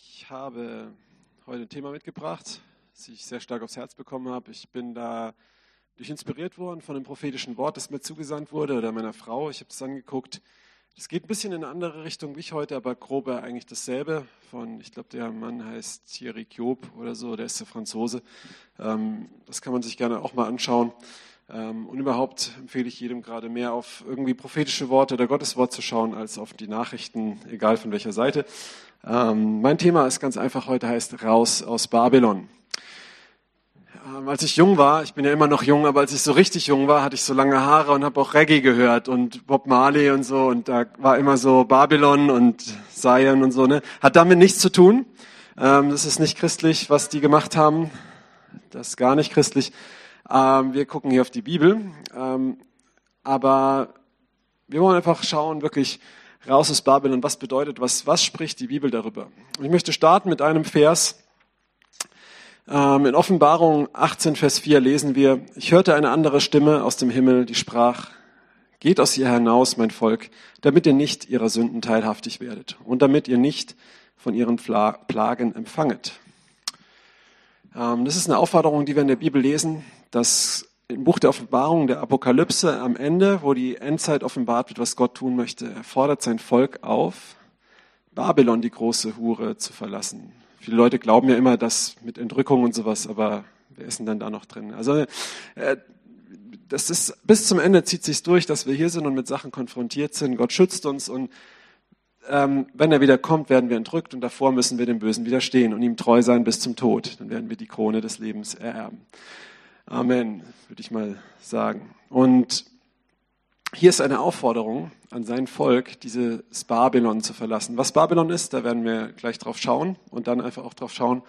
Ich habe heute ein Thema mitgebracht, das ich sehr stark aufs Herz bekommen habe. Ich bin da durch inspiriert worden von einem prophetischen Wort, das mir zugesandt wurde, oder meiner Frau. Ich habe es angeguckt. Es geht ein bisschen in eine andere Richtung wie ich heute, aber grob eigentlich dasselbe. Von, ich glaube, der Mann heißt Thierry Kiob oder so, der ist der Franzose. Ähm, das kann man sich gerne auch mal anschauen. Ähm, und überhaupt empfehle ich jedem gerade mehr auf irgendwie prophetische Worte oder Gotteswort zu schauen, als auf die Nachrichten, egal von welcher Seite. Ähm, mein Thema ist ganz einfach heute, heißt Raus aus Babylon. Ähm, als ich jung war, ich bin ja immer noch jung, aber als ich so richtig jung war, hatte ich so lange Haare und habe auch Reggae gehört und Bob Marley und so und da war immer so Babylon und Zion und so. Ne? Hat damit nichts zu tun. Das ist nicht christlich, was die gemacht haben. Das ist gar nicht christlich. Ähm, wir gucken hier auf die Bibel, ähm, aber wir wollen einfach schauen, wirklich, raus aus Babylon, was bedeutet, was, was spricht die Bibel darüber? Ich möchte starten mit einem Vers. Ähm, in Offenbarung 18, Vers 4 lesen wir, ich hörte eine andere Stimme aus dem Himmel, die sprach, geht aus ihr hinaus, mein Volk, damit ihr nicht ihrer Sünden teilhaftig werdet und damit ihr nicht von ihren Plagen empfanget. Ähm, das ist eine Aufforderung, die wir in der Bibel lesen, dass im Buch der Offenbarung, der Apokalypse am Ende, wo die Endzeit offenbart wird, was Gott tun möchte, er fordert sein Volk auf, Babylon, die große Hure, zu verlassen. Viele Leute glauben ja immer, dass mit Entrückung und sowas, aber wer ist denn dann da noch drin? Also äh, das ist bis zum Ende zieht sich durch, dass wir hier sind und mit Sachen konfrontiert sind. Gott schützt uns und ähm, wenn er wieder kommt, werden wir entrückt und davor müssen wir dem Bösen widerstehen und ihm treu sein bis zum Tod. Dann werden wir die Krone des Lebens ererben. Amen, würde ich mal sagen. Und hier ist eine Aufforderung an sein Volk, dieses Babylon zu verlassen. Was Babylon ist, da werden wir gleich drauf schauen und dann einfach auch drauf schauen,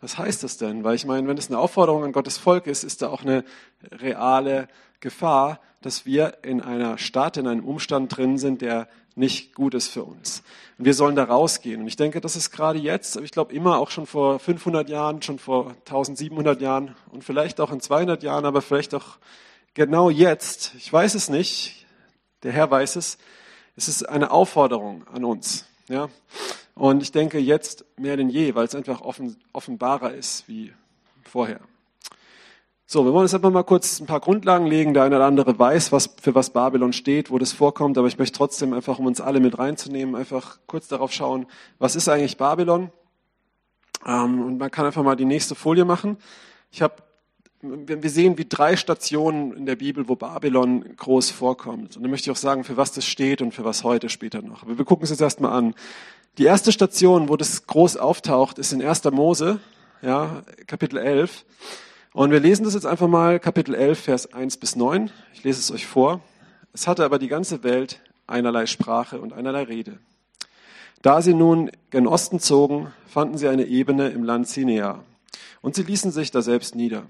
was heißt das denn? Weil ich meine, wenn es eine Aufforderung an Gottes Volk ist, ist da auch eine reale Gefahr, dass wir in einer Stadt, in einem Umstand drin sind, der nicht gut ist für uns. Und wir sollen da rausgehen. Und ich denke, das ist gerade jetzt, aber ich glaube immer auch schon vor 500 Jahren, schon vor 1700 Jahren und vielleicht auch in 200 Jahren, aber vielleicht auch genau jetzt. Ich weiß es nicht. Der Herr weiß es. Es ist eine Aufforderung an uns. Ja? Und ich denke jetzt mehr denn je, weil es einfach offen, offenbarer ist wie vorher. So, wir wollen jetzt einfach mal kurz ein paar Grundlagen legen. Der eine oder andere weiß, was, für was Babylon steht, wo das vorkommt, aber ich möchte trotzdem einfach, um uns alle mit reinzunehmen, einfach kurz darauf schauen, was ist eigentlich Babylon? Ähm, und man kann einfach mal die nächste Folie machen. Ich habe, wir sehen wie drei Stationen in der Bibel, wo Babylon groß vorkommt. Und dann möchte ich auch sagen, für was das steht und für was heute später noch. Aber wir gucken es jetzt erstmal an. Die erste Station, wo das groß auftaucht, ist in 1. Mose, ja, Kapitel 11. Und wir lesen das jetzt einfach mal, Kapitel 11, Vers 1 bis 9. Ich lese es euch vor. Es hatte aber die ganze Welt einerlei Sprache und einerlei Rede. Da sie nun gen Osten zogen, fanden sie eine Ebene im Land Sinea. Und sie ließen sich da selbst nieder.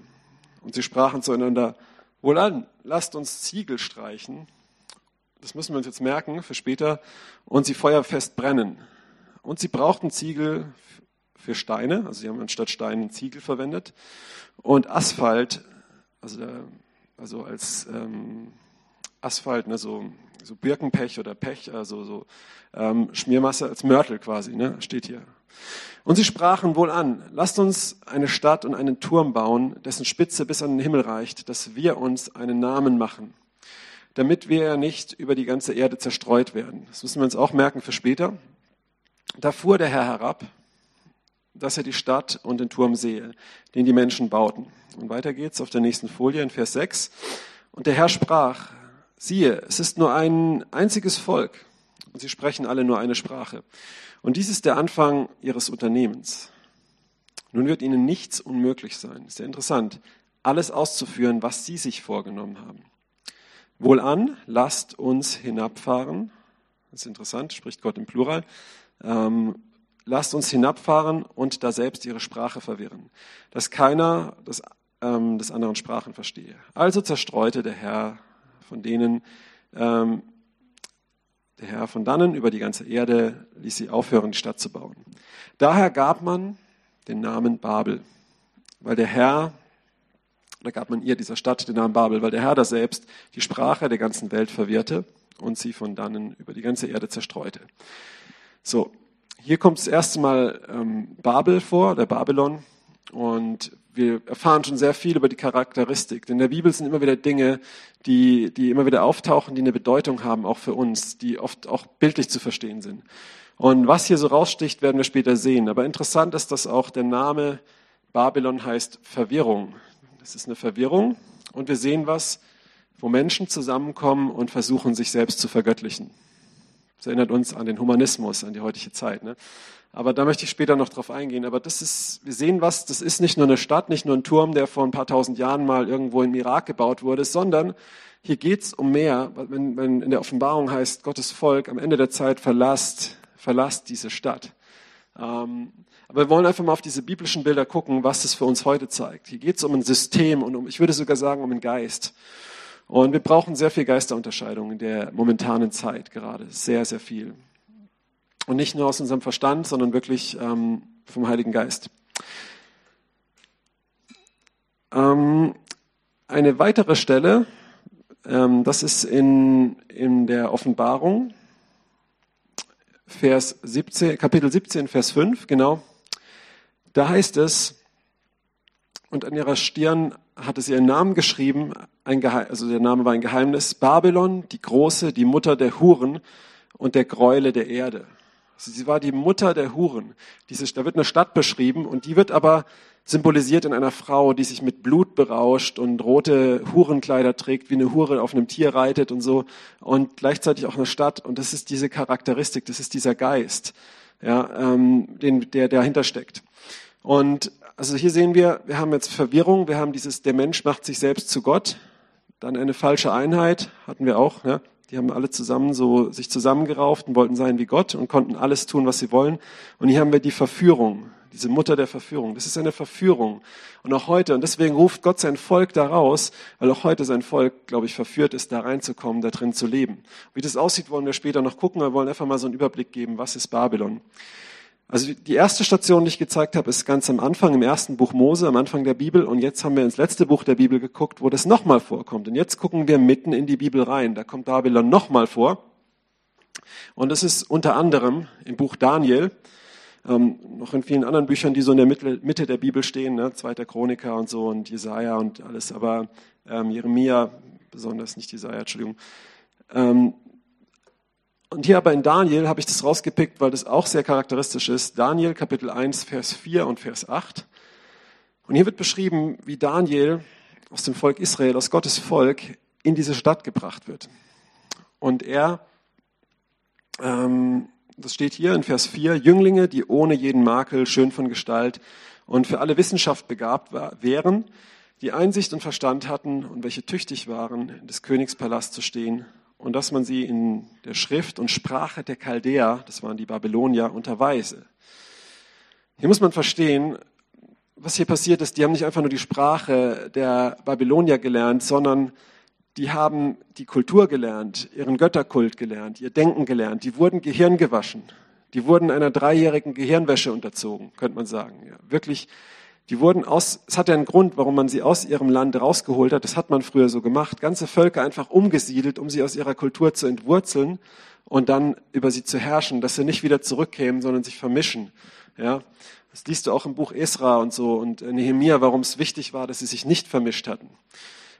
Und sie sprachen zueinander, wohlan, lasst uns Ziegel streichen. Das müssen wir uns jetzt merken für später. Und sie feuerfest brennen. Und sie brauchten Ziegel für Steine, also sie haben anstatt Steinen Ziegel verwendet und Asphalt, also, also als ähm, Asphalt, ne, so, so Birkenpech oder Pech, also so ähm, Schmiermasse als Mörtel quasi, ne, steht hier. Und sie sprachen wohl an, lasst uns eine Stadt und einen Turm bauen, dessen Spitze bis an den Himmel reicht, dass wir uns einen Namen machen, damit wir nicht über die ganze Erde zerstreut werden. Das müssen wir uns auch merken für später. Da fuhr der Herr herab dass er die Stadt und den Turm sehe, den die Menschen bauten. Und weiter geht's auf der nächsten Folie in Vers 6. Und der Herr sprach, siehe, es ist nur ein einziges Volk und sie sprechen alle nur eine Sprache. Und dies ist der Anfang ihres Unternehmens. Nun wird ihnen nichts unmöglich sein. Ist ja interessant, alles auszuführen, was sie sich vorgenommen haben. Wohlan, lasst uns hinabfahren. Das ist interessant, spricht Gott im Plural. Ähm, lasst uns hinabfahren und da selbst ihre Sprache verwirren, dass keiner des, ähm, des anderen Sprachen verstehe. Also zerstreute der Herr von denen, ähm, der Herr von dannen über die ganze Erde ließ sie aufhören, die Stadt zu bauen. Daher gab man den Namen Babel, weil der Herr, da gab man ihr dieser Stadt den Namen Babel, weil der Herr da selbst die Sprache der ganzen Welt verwirrte und sie von dannen über die ganze Erde zerstreute. So, hier kommt das erste Mal ähm, Babel vor, der Babylon. Und wir erfahren schon sehr viel über die Charakteristik. Denn in der Bibel sind immer wieder Dinge, die, die immer wieder auftauchen, die eine Bedeutung haben, auch für uns, die oft auch bildlich zu verstehen sind. Und was hier so raussticht, werden wir später sehen. Aber interessant ist, dass auch der Name Babylon heißt Verwirrung. Das ist eine Verwirrung. Und wir sehen was, wo Menschen zusammenkommen und versuchen, sich selbst zu vergöttlichen. Das erinnert uns an den Humanismus, an die heutige Zeit. Ne? Aber da möchte ich später noch drauf eingehen. Aber das ist, wir sehen was, das ist nicht nur eine Stadt, nicht nur ein Turm, der vor ein paar tausend Jahren mal irgendwo im Irak gebaut wurde, sondern hier geht's um mehr. Wenn, wenn in der Offenbarung heißt, Gottes Volk am Ende der Zeit verlasst verlasst diese Stadt. Ähm, aber wir wollen einfach mal auf diese biblischen Bilder gucken, was es für uns heute zeigt. Hier geht es um ein System und um, ich würde sogar sagen, um einen Geist. Und wir brauchen sehr viel Geisterunterscheidung in der momentanen Zeit gerade. Sehr, sehr viel. Und nicht nur aus unserem Verstand, sondern wirklich ähm, vom Heiligen Geist. Ähm, eine weitere Stelle, ähm, das ist in, in der Offenbarung, Vers 17, Kapitel 17, Vers 5, genau. Da heißt es, und an ihrer Stirn hatte sie ihren Namen geschrieben, ein also der Name war ein Geheimnis, Babylon, die Große, die Mutter der Huren und der Gräule der Erde. Also sie war die Mutter der Huren. Diese, da wird eine Stadt beschrieben und die wird aber symbolisiert in einer Frau, die sich mit Blut berauscht und rote Hurenkleider trägt, wie eine Hure auf einem Tier reitet und so und gleichzeitig auch eine Stadt und das ist diese Charakteristik, das ist dieser Geist, ja, ähm, den, der dahinter steckt. Und also hier sehen wir, wir haben jetzt Verwirrung, wir haben dieses, der Mensch macht sich selbst zu Gott, dann eine falsche Einheit hatten wir auch, ja, die haben alle zusammen so sich zusammengerauft und wollten sein wie Gott und konnten alles tun, was sie wollen. Und hier haben wir die Verführung diese Mutter der Verführung. Das ist eine Verführung. Und auch heute, und deswegen ruft Gott sein Volk da raus, weil auch heute sein Volk, glaube ich, verführt ist, da reinzukommen, da drin zu leben. Wie das aussieht, wollen wir später noch gucken. Wir wollen einfach mal so einen Überblick geben, was ist Babylon. Also die erste Station, die ich gezeigt habe, ist ganz am Anfang, im ersten Buch Mose, am Anfang der Bibel. Und jetzt haben wir ins letzte Buch der Bibel geguckt, wo das nochmal vorkommt. Und jetzt gucken wir mitten in die Bibel rein. Da kommt Babylon nochmal vor. Und das ist unter anderem im Buch Daniel ähm, noch in vielen anderen Büchern, die so in der Mitte, Mitte der Bibel stehen, ne? Zweiter Chroniker und so und Jesaja und alles, aber ähm, Jeremia besonders, nicht Jesaja, Entschuldigung. Ähm, und hier aber in Daniel habe ich das rausgepickt, weil das auch sehr charakteristisch ist. Daniel Kapitel 1, Vers 4 und Vers 8. Und hier wird beschrieben, wie Daniel aus dem Volk Israel, aus Gottes Volk, in diese Stadt gebracht wird. Und er ähm, das steht hier in Vers 4, Jünglinge, die ohne jeden Makel, schön von Gestalt und für alle Wissenschaft begabt wären, die Einsicht und Verstand hatten und welche tüchtig waren, in des Königs Palast zu stehen und dass man sie in der Schrift und Sprache der Chaldäer, das waren die Babylonier, unterweise. Hier muss man verstehen, was hier passiert ist, die haben nicht einfach nur die Sprache der Babylonier gelernt, sondern die haben die Kultur gelernt, ihren Götterkult gelernt, ihr Denken gelernt, die wurden Gehirn gewaschen, die wurden einer dreijährigen Gehirnwäsche unterzogen, könnte man sagen. Ja, wirklich, die wurden aus, es hat ja einen Grund, warum man sie aus ihrem Land rausgeholt hat, das hat man früher so gemacht, ganze Völker einfach umgesiedelt, um sie aus ihrer Kultur zu entwurzeln und dann über sie zu herrschen, dass sie nicht wieder zurückkämen, sondern sich vermischen. Ja, das liest du auch im Buch Esra und so und Nehemia, warum es wichtig war, dass sie sich nicht vermischt hatten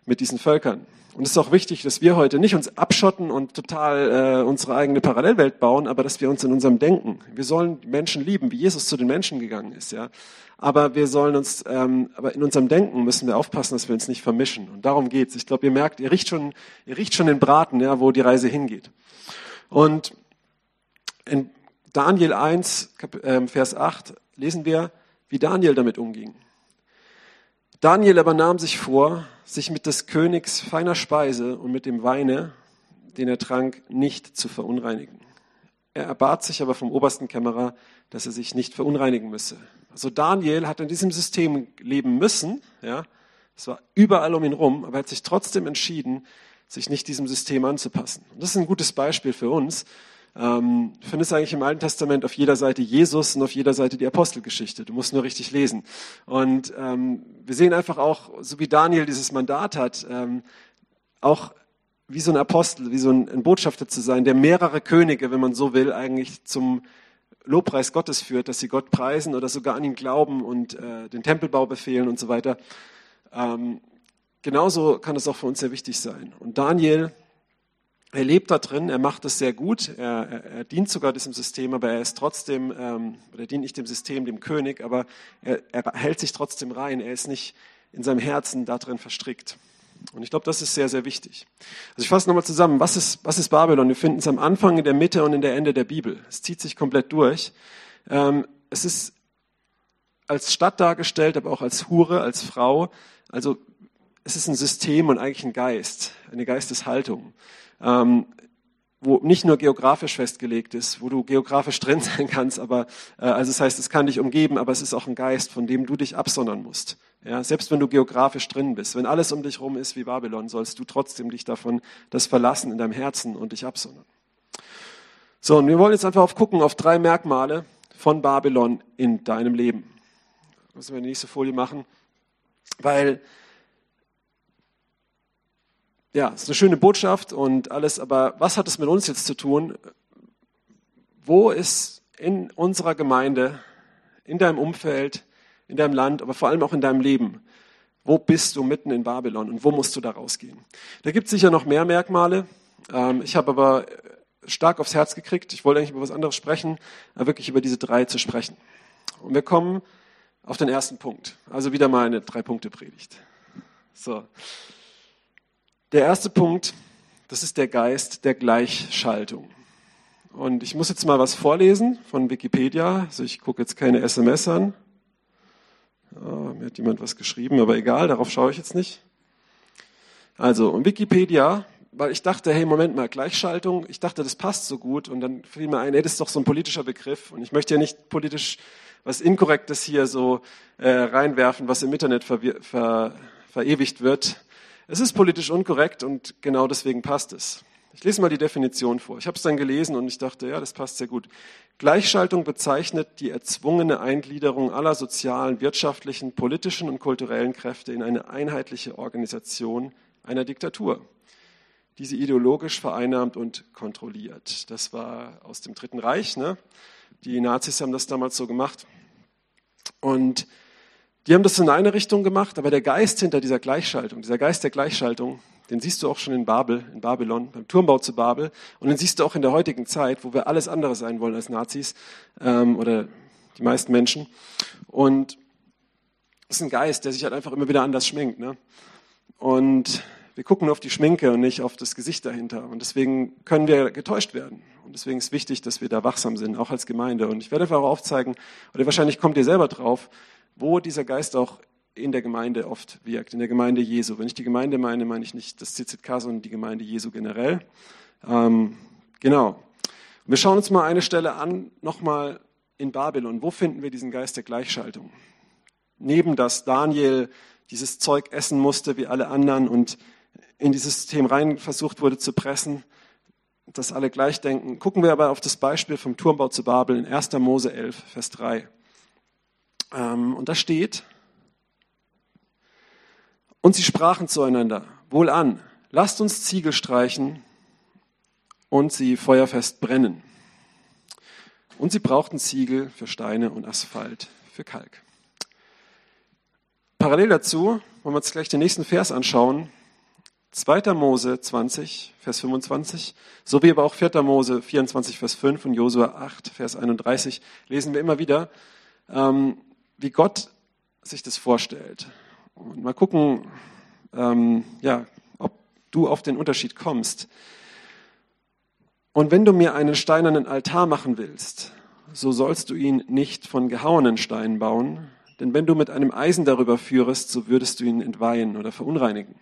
mit diesen Völkern. Und es ist auch wichtig, dass wir heute nicht uns abschotten und total äh, unsere eigene Parallelwelt bauen, aber dass wir uns in unserem Denken, wir sollen Menschen lieben, wie Jesus zu den Menschen gegangen ist, ja. Aber wir sollen uns, ähm, aber in unserem Denken müssen wir aufpassen, dass wir uns nicht vermischen. Und darum geht's. Ich glaube, ihr merkt, ihr riecht schon, ihr riecht schon den Braten, ja, wo die Reise hingeht. Und in Daniel 1, ähm, Vers 8 lesen wir, wie Daniel damit umging. Daniel aber nahm sich vor, sich mit des Königs feiner Speise und mit dem Weine, den er trank, nicht zu verunreinigen. Er erbat sich aber vom obersten Kämmerer, dass er sich nicht verunreinigen müsse. Also Daniel hat in diesem System leben müssen, ja, es war überall um ihn rum, aber er hat sich trotzdem entschieden, sich nicht diesem System anzupassen. Und das ist ein gutes Beispiel für uns, ähm, findest eigentlich im Alten Testament auf jeder Seite Jesus und auf jeder Seite die Apostelgeschichte. Du musst nur richtig lesen. Und ähm, wir sehen einfach auch, so wie Daniel dieses Mandat hat, ähm, auch wie so ein Apostel, wie so ein, ein Botschafter zu sein, der mehrere Könige, wenn man so will, eigentlich zum Lobpreis Gottes führt, dass sie Gott preisen oder sogar an ihn glauben und äh, den Tempelbau befehlen und so weiter. Ähm, genauso kann es auch für uns sehr wichtig sein. Und Daniel, er lebt da drin, er macht es sehr gut, er, er, er, dient sogar diesem System, aber er ist trotzdem, ähm, oder dient nicht dem System, dem König, aber er, er hält sich trotzdem rein, er ist nicht in seinem Herzen da drin verstrickt. Und ich glaube, das ist sehr, sehr wichtig. Also ich fasse nochmal zusammen, was ist, was ist Babylon? Wir finden es am Anfang, in der Mitte und in der Ende der Bibel. Es zieht sich komplett durch. Ähm, es ist als Stadt dargestellt, aber auch als Hure, als Frau. Also es ist ein System und eigentlich ein Geist, eine Geisteshaltung, ähm, wo nicht nur geografisch festgelegt ist, wo du geografisch drin sein kannst, aber äh, also das heißt, es kann dich umgeben, aber es ist auch ein Geist, von dem du dich absondern musst. Ja, selbst wenn du geografisch drin bist, wenn alles um dich herum ist wie Babylon, sollst du trotzdem dich davon das verlassen in deinem Herzen und dich absondern. So, und wir wollen jetzt einfach auf gucken auf drei Merkmale von Babylon in deinem Leben. Müssen wir die nächste Folie machen, weil ja, ist eine schöne Botschaft und alles, aber was hat es mit uns jetzt zu tun? Wo ist in unserer Gemeinde, in deinem Umfeld, in deinem Land, aber vor allem auch in deinem Leben. Wo bist du mitten in Babylon und wo musst du da rausgehen? Da gibt es sicher noch mehr Merkmale. Ähm, ich habe aber stark aufs Herz gekriegt. Ich wollte eigentlich über was anderes sprechen, aber wirklich über diese drei zu sprechen. Und wir kommen auf den ersten Punkt. Also wieder mal eine Drei-Punkte-Predigt. So. Der erste Punkt, das ist der Geist der Gleichschaltung. Und ich muss jetzt mal was vorlesen von Wikipedia. Also ich gucke jetzt keine SMS an. Oh, mir hat jemand was geschrieben, aber egal, darauf schaue ich jetzt nicht. Also, und Wikipedia, weil ich dachte, hey, Moment mal, Gleichschaltung, ich dachte, das passt so gut und dann fiel mir ein, hey, das ist doch so ein politischer Begriff und ich möchte ja nicht politisch was Inkorrektes hier so äh, reinwerfen, was im Internet ver ver verewigt wird. Es ist politisch unkorrekt und genau deswegen passt es. Ich lese mal die Definition vor. Ich habe es dann gelesen und ich dachte, ja, das passt sehr gut. Gleichschaltung bezeichnet die erzwungene Eingliederung aller sozialen, wirtschaftlichen, politischen und kulturellen Kräfte in eine einheitliche Organisation einer Diktatur, die sie ideologisch vereinnahmt und kontrolliert. Das war aus dem Dritten Reich. Ne? Die Nazis haben das damals so gemacht. Und die haben das in eine Richtung gemacht, aber der Geist hinter dieser Gleichschaltung, dieser Geist der Gleichschaltung, den siehst du auch schon in Babel, in Babylon, beim Turmbau zu Babel. Und den siehst du auch in der heutigen Zeit, wo wir alles andere sein wollen als Nazis ähm, oder die meisten Menschen. Und es ist ein Geist, der sich halt einfach immer wieder anders schminkt. Ne? Und wir gucken nur auf die Schminke und nicht auf das Gesicht dahinter. Und deswegen können wir getäuscht werden. Und deswegen ist wichtig, dass wir da wachsam sind, auch als Gemeinde. Und ich werde einfach auch aufzeigen, oder wahrscheinlich kommt ihr selber drauf, wo dieser Geist auch in der Gemeinde oft wirkt, in der Gemeinde Jesu. Wenn ich die Gemeinde meine, meine ich nicht das CZK, sondern die Gemeinde Jesu generell. Ähm, genau. Wir schauen uns mal eine Stelle an, nochmal in Babylon. Wo finden wir diesen Geist der Gleichschaltung? Neben dass Daniel dieses Zeug essen musste wie alle anderen und in dieses System rein versucht wurde zu pressen, dass alle gleich denken, gucken wir aber auf das Beispiel vom Turmbau zu Babel in 1. Mose 11, Vers 3. Ähm, und da steht, und sie sprachen zueinander, wohlan, lasst uns Ziegel streichen und sie feuerfest brennen. Und sie brauchten Ziegel für Steine und Asphalt für Kalk. Parallel dazu wollen wir uns gleich den nächsten Vers anschauen. 2. Mose 20, Vers 25, sowie aber auch 4. Mose 24, Vers 5 und Josua 8, Vers 31 lesen wir immer wieder, ähm, wie Gott sich das vorstellt. Und mal gucken, ähm, ja, ob du auf den Unterschied kommst. Und wenn du mir einen steinernen Altar machen willst, so sollst du ihn nicht von gehauenen Steinen bauen, denn wenn du mit einem Eisen darüber führest, so würdest du ihn entweihen oder verunreinigen.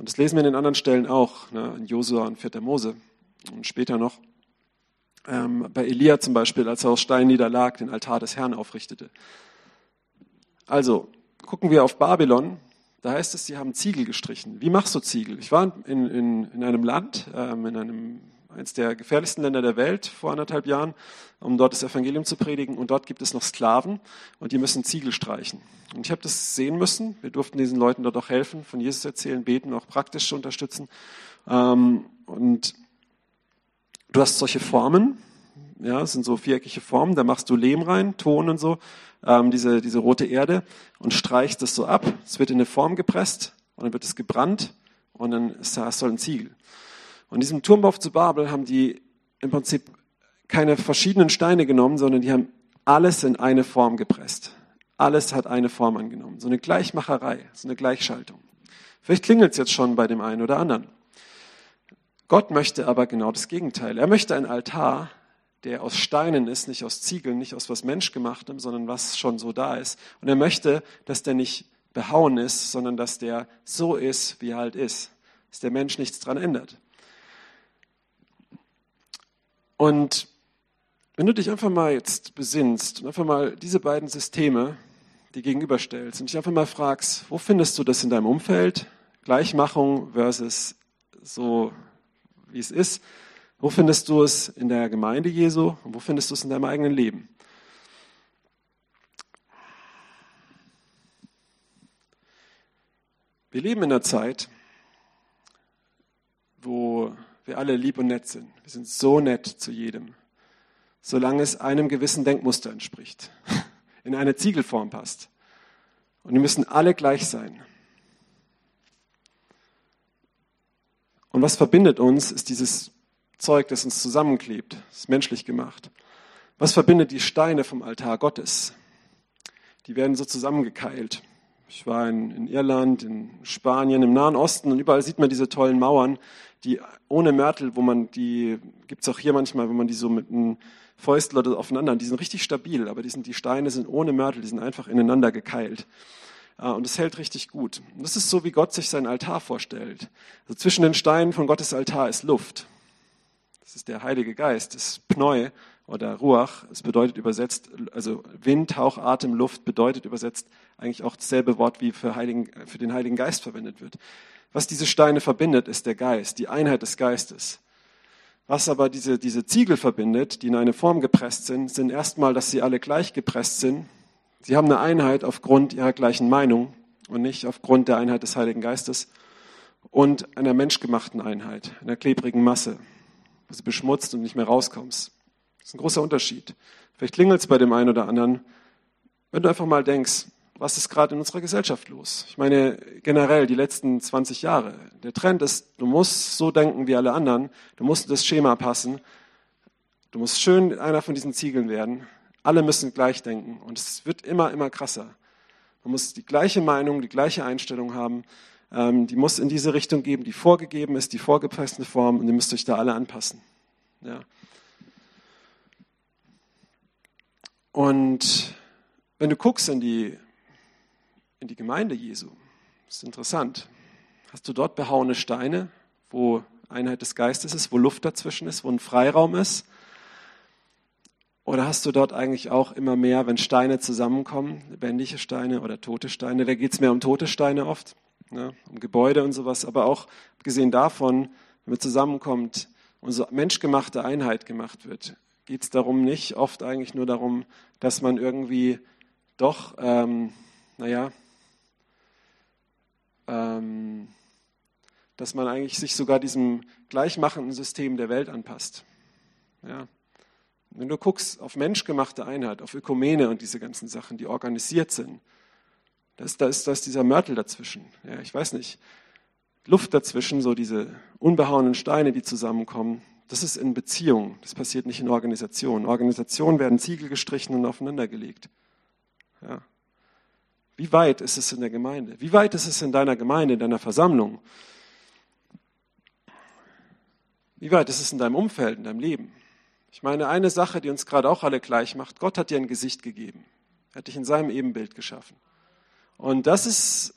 Und das lesen wir in den anderen Stellen auch, ne, in Josua und 4. Mose und später noch. Ähm, bei Elia zum Beispiel, als er aus Stein niederlag, den Altar des Herrn aufrichtete. Also, gucken wir auf Babylon, da heißt es, sie haben Ziegel gestrichen. Wie machst du Ziegel? Ich war in, in, in einem Land, ähm, in einem, eines der gefährlichsten Länder der Welt vor anderthalb Jahren, um dort das Evangelium zu predigen. Und dort gibt es noch Sklaven und die müssen Ziegel streichen. Und ich habe das sehen müssen. Wir durften diesen Leuten dort auch helfen, von Jesus erzählen, beten, auch praktisch unterstützen. Ähm, und du hast solche Formen, ja, das sind so viereckige Formen, da machst du Lehm rein, Ton und so, ähm, diese, diese rote Erde und streichst das so ab. Es wird in eine Form gepresst und dann wird es gebrannt und dann ist da so ein Ziegel. Und diesem Turmbau zu Babel haben die im Prinzip keine verschiedenen Steine genommen, sondern die haben alles in eine Form gepresst. Alles hat eine Form angenommen. So eine Gleichmacherei, so eine Gleichschaltung. Vielleicht klingelt es jetzt schon bei dem einen oder anderen. Gott möchte aber genau das Gegenteil. Er möchte einen Altar, der aus Steinen ist, nicht aus Ziegeln, nicht aus was Menschgemachtem, sondern was schon so da ist. Und er möchte, dass der nicht behauen ist, sondern dass der so ist, wie er halt ist. Dass der Mensch nichts dran ändert. Und wenn du dich einfach mal jetzt besinnst und einfach mal diese beiden Systeme die gegenüberstellst und dich einfach mal fragst, wo findest du das in deinem Umfeld? Gleichmachung versus so, wie es ist. Wo findest du es in der Gemeinde Jesu und wo findest du es in deinem eigenen Leben? Wir leben in einer Zeit, wo wir alle lieb und nett sind. Wir sind so nett zu jedem, solange es einem gewissen Denkmuster entspricht, in eine Ziegelform passt. Und wir müssen alle gleich sein. Und was verbindet uns, ist dieses Zeug, das uns zusammenklebt, ist menschlich gemacht. Was verbindet die Steine vom Altar Gottes? Die werden so zusammengekeilt. Ich war in, in Irland, in Spanien, im Nahen Osten und überall sieht man diese tollen Mauern, die ohne Mörtel, wo man die, gibt es auch hier manchmal, wo man die so mit einem Fäustel oder aufeinander, die sind richtig stabil, aber die, sind, die Steine sind ohne Mörtel, die sind einfach ineinander gekeilt. Und es hält richtig gut. Und das ist so, wie Gott sich seinen Altar vorstellt. Also zwischen den Steinen von Gottes Altar ist Luft. Das ist der Heilige Geist, das Pneu oder Ruach. Es bedeutet übersetzt, also Wind, Hauch, Atem, Luft bedeutet übersetzt eigentlich auch dasselbe Wort, wie für, Heiligen, für den Heiligen Geist verwendet wird. Was diese Steine verbindet, ist der Geist, die Einheit des Geistes. Was aber diese, diese Ziegel verbindet, die in eine Form gepresst sind, sind erstmal, dass sie alle gleich gepresst sind. Sie haben eine Einheit aufgrund ihrer gleichen Meinung und nicht aufgrund der Einheit des Heiligen Geistes und einer menschgemachten Einheit, einer klebrigen Masse wo du beschmutzt und nicht mehr rauskommst. Das ist ein großer Unterschied. Vielleicht klingelt es bei dem einen oder anderen, wenn du einfach mal denkst, was ist gerade in unserer Gesellschaft los? Ich meine, generell die letzten 20 Jahre. Der Trend ist, du musst so denken wie alle anderen, du musst das Schema passen, du musst schön einer von diesen Ziegeln werden. Alle müssen gleich denken und es wird immer, immer krasser. Man muss die gleiche Meinung, die gleiche Einstellung haben ähm, die muss in diese Richtung geben, die vorgegeben ist, die vorgepresste Form und ihr müsst euch da alle anpassen. Ja. Und wenn du guckst in die, in die Gemeinde Jesu, ist interessant, hast du dort behauene Steine, wo Einheit des Geistes ist, wo Luft dazwischen ist, wo ein Freiraum ist? Oder hast du dort eigentlich auch immer mehr, wenn Steine zusammenkommen, lebendige Steine oder tote Steine, da geht es mehr um tote Steine oft, ne, um Gebäude und sowas, aber auch abgesehen davon, wenn man zusammenkommt so menschgemachte Einheit gemacht wird, geht es darum nicht oft eigentlich nur darum, dass man irgendwie doch, ähm, naja, ähm, dass man eigentlich sich sogar diesem gleichmachenden System der Welt anpasst. Ja. Wenn du guckst auf menschgemachte Einheit, auf Ökumene und diese ganzen Sachen, die organisiert sind, da ist, da ist, da ist dieser Mörtel dazwischen. Ja, ich weiß nicht. Luft dazwischen, so diese unbehauenen Steine, die zusammenkommen. Das ist in Beziehung. Das passiert nicht in Organisation. In Organisation werden Ziegel gestrichen und aufeinandergelegt. Ja. Wie weit ist es in der Gemeinde? Wie weit ist es in deiner Gemeinde, in deiner Versammlung? Wie weit ist es in deinem Umfeld, in deinem Leben? Ich meine, eine Sache, die uns gerade auch alle gleich macht, Gott hat dir ein Gesicht gegeben. Er hat dich in seinem Ebenbild geschaffen. Und das ist,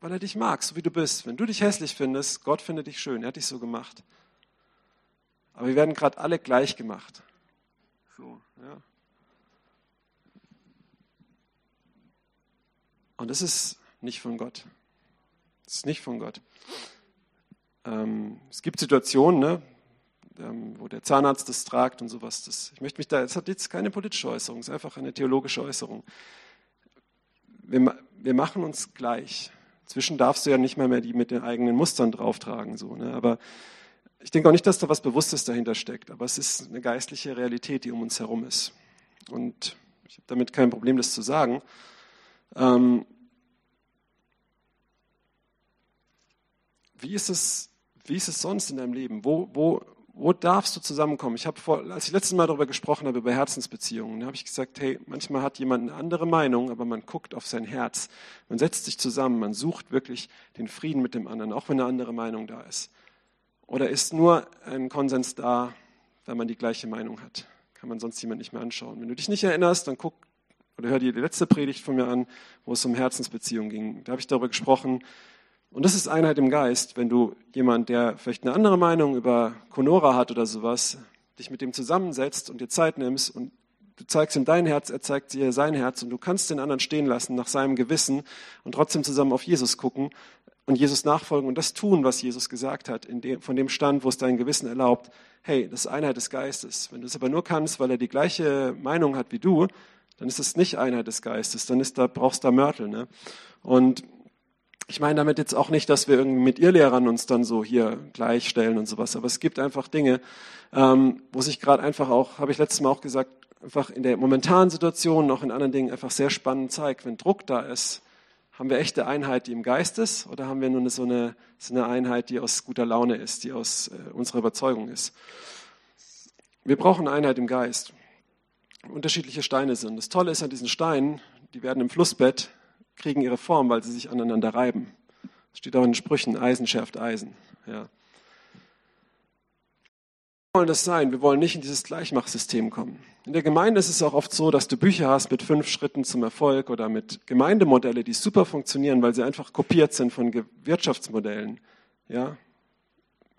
weil er dich mag, so wie du bist. Wenn du dich hässlich findest, Gott findet dich schön, er hat dich so gemacht. Aber wir werden gerade alle gleich gemacht. So, ja. Und das ist nicht von Gott. Das ist nicht von Gott. Ähm, es gibt Situationen, ne, ähm, wo der Zahnarzt das tragt und sowas. Das, ich möchte mich da, es hat jetzt keine politische Äußerung, es ist einfach eine theologische Äußerung wir, wir machen uns gleich. Zwischen darfst du ja nicht mal mehr die mit den eigenen Mustern drauftragen, so, ne? aber ich denke auch nicht, dass da was Bewusstes dahinter steckt, aber es ist eine geistliche Realität, die um uns herum ist. Und ich habe damit kein Problem, das zu sagen. Ähm, wie, ist es, wie ist es sonst in deinem Leben? Wo, wo, wo darfst du zusammenkommen? Ich habe vor, als ich letztes Mal darüber gesprochen habe, über Herzensbeziehungen, habe ich gesagt, hey, manchmal hat jemand eine andere Meinung, aber man guckt auf sein Herz. Man setzt sich zusammen, man sucht wirklich den Frieden mit dem anderen, auch wenn eine andere Meinung da ist. Oder ist nur ein Konsens da, weil man die gleiche Meinung hat? Kann man sonst jemand nicht mehr anschauen. Wenn du dich nicht erinnerst, dann guck oder hör dir die letzte Predigt von mir an, wo es um Herzensbeziehungen ging. Da habe ich darüber gesprochen, und das ist Einheit im Geist, wenn du jemand, der vielleicht eine andere Meinung über Conora hat oder sowas, dich mit dem zusammensetzt und dir Zeit nimmst und du zeigst ihm dein Herz, er zeigt dir sein Herz und du kannst den anderen stehen lassen nach seinem Gewissen und trotzdem zusammen auf Jesus gucken und Jesus nachfolgen und das tun, was Jesus gesagt hat, dem, von dem Stand, wo es dein Gewissen erlaubt. Hey, das ist Einheit des Geistes. Wenn du es aber nur kannst, weil er die gleiche Meinung hat wie du, dann ist es nicht Einheit des Geistes, dann ist da, brauchst du da Mörtel. Ne? Und ich meine damit jetzt auch nicht, dass wir irgendwie mit Irrlehrern uns dann so hier gleichstellen und sowas, aber es gibt einfach Dinge, ähm, wo sich gerade einfach auch, habe ich letztes Mal auch gesagt, einfach in der momentanen Situation, noch in anderen Dingen einfach sehr spannend zeigt. Wenn Druck da ist, haben wir echte Einheit, die im Geist ist, oder haben wir nur so eine, so eine Einheit, die aus guter Laune ist, die aus äh, unserer Überzeugung ist? Wir brauchen Einheit im Geist. Unterschiedliche Steine sind. Das Tolle ist an diesen Steinen, die werden im Flussbett kriegen ihre Form, weil sie sich aneinander reiben. Das steht auch in den Sprüchen, Eisen schärft Eisen. Ja. Wir wollen das sein, wir wollen nicht in dieses Gleichmachsystem kommen. In der Gemeinde ist es auch oft so, dass du Bücher hast mit fünf Schritten zum Erfolg oder mit Gemeindemodelle, die super funktionieren, weil sie einfach kopiert sind von Wirtschaftsmodellen. Ja.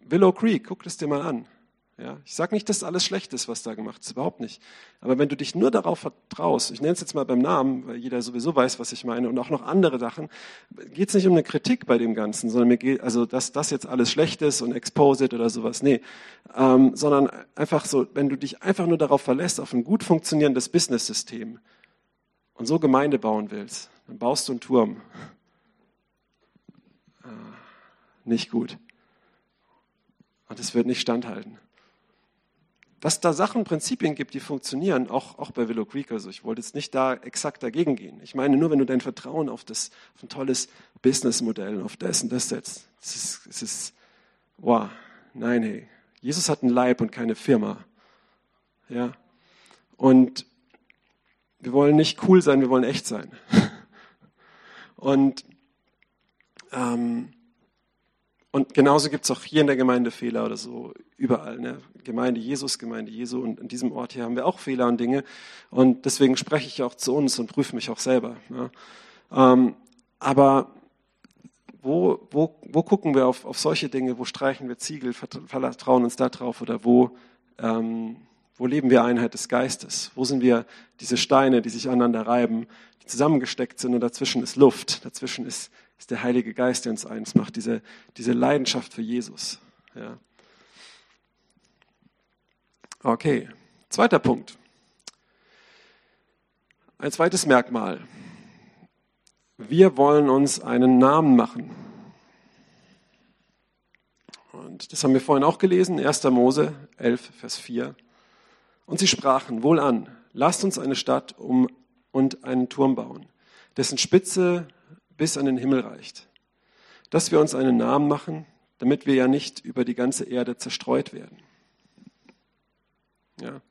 Willow Creek, guck das dir mal an. Ja, ich sage nicht, dass alles schlecht ist, was da gemacht ist, überhaupt nicht. Aber wenn du dich nur darauf vertraust, ich nenne es jetzt mal beim Namen, weil jeder sowieso weiß, was ich meine, und auch noch andere Sachen, geht es nicht um eine Kritik bei dem Ganzen, sondern mir geht, also dass das jetzt alles schlecht ist und exposed oder sowas, nee, ähm, sondern einfach so, wenn du dich einfach nur darauf verlässt, auf ein gut funktionierendes Business-System und so Gemeinde bauen willst, dann baust du einen Turm. Ah, nicht gut. Und es wird nicht standhalten dass da Sachen, Prinzipien gibt, die funktionieren, auch, auch bei Willow Creek. Also ich wollte jetzt nicht da exakt dagegen gehen. Ich meine nur, wenn du dein Vertrauen auf, das, auf ein tolles Businessmodell, auf das und das setzt. Es ist, es ist, wow, nein, hey. Jesus hat einen Leib und keine Firma. Ja. Und wir wollen nicht cool sein, wir wollen echt sein. Und ähm, und genauso gibt es auch hier in der Gemeinde Fehler oder so, überall. Ne? Gemeinde Jesus, Gemeinde Jesu. Und an diesem Ort hier haben wir auch Fehler und Dinge. Und deswegen spreche ich auch zu uns und prüfe mich auch selber. Ne? Ähm, aber wo, wo, wo gucken wir auf, auf solche Dinge? Wo streichen wir Ziegel, vertrauen uns da drauf? Oder wo, ähm, wo leben wir Einheit des Geistes? Wo sind wir diese Steine, die sich aneinander reiben, die zusammengesteckt sind und dazwischen ist Luft, dazwischen ist ist der Heilige Geist, der uns eins macht, diese, diese Leidenschaft für Jesus. Ja. Okay, zweiter Punkt. Ein zweites Merkmal. Wir wollen uns einen Namen machen. Und das haben wir vorhin auch gelesen, 1. Mose 11, Vers 4. Und sie sprachen, wohlan, lasst uns eine Stadt um und einen Turm bauen, dessen Spitze bis an den Himmel reicht. Dass wir uns einen Namen machen, damit wir ja nicht über die ganze Erde zerstreut werden. Ja.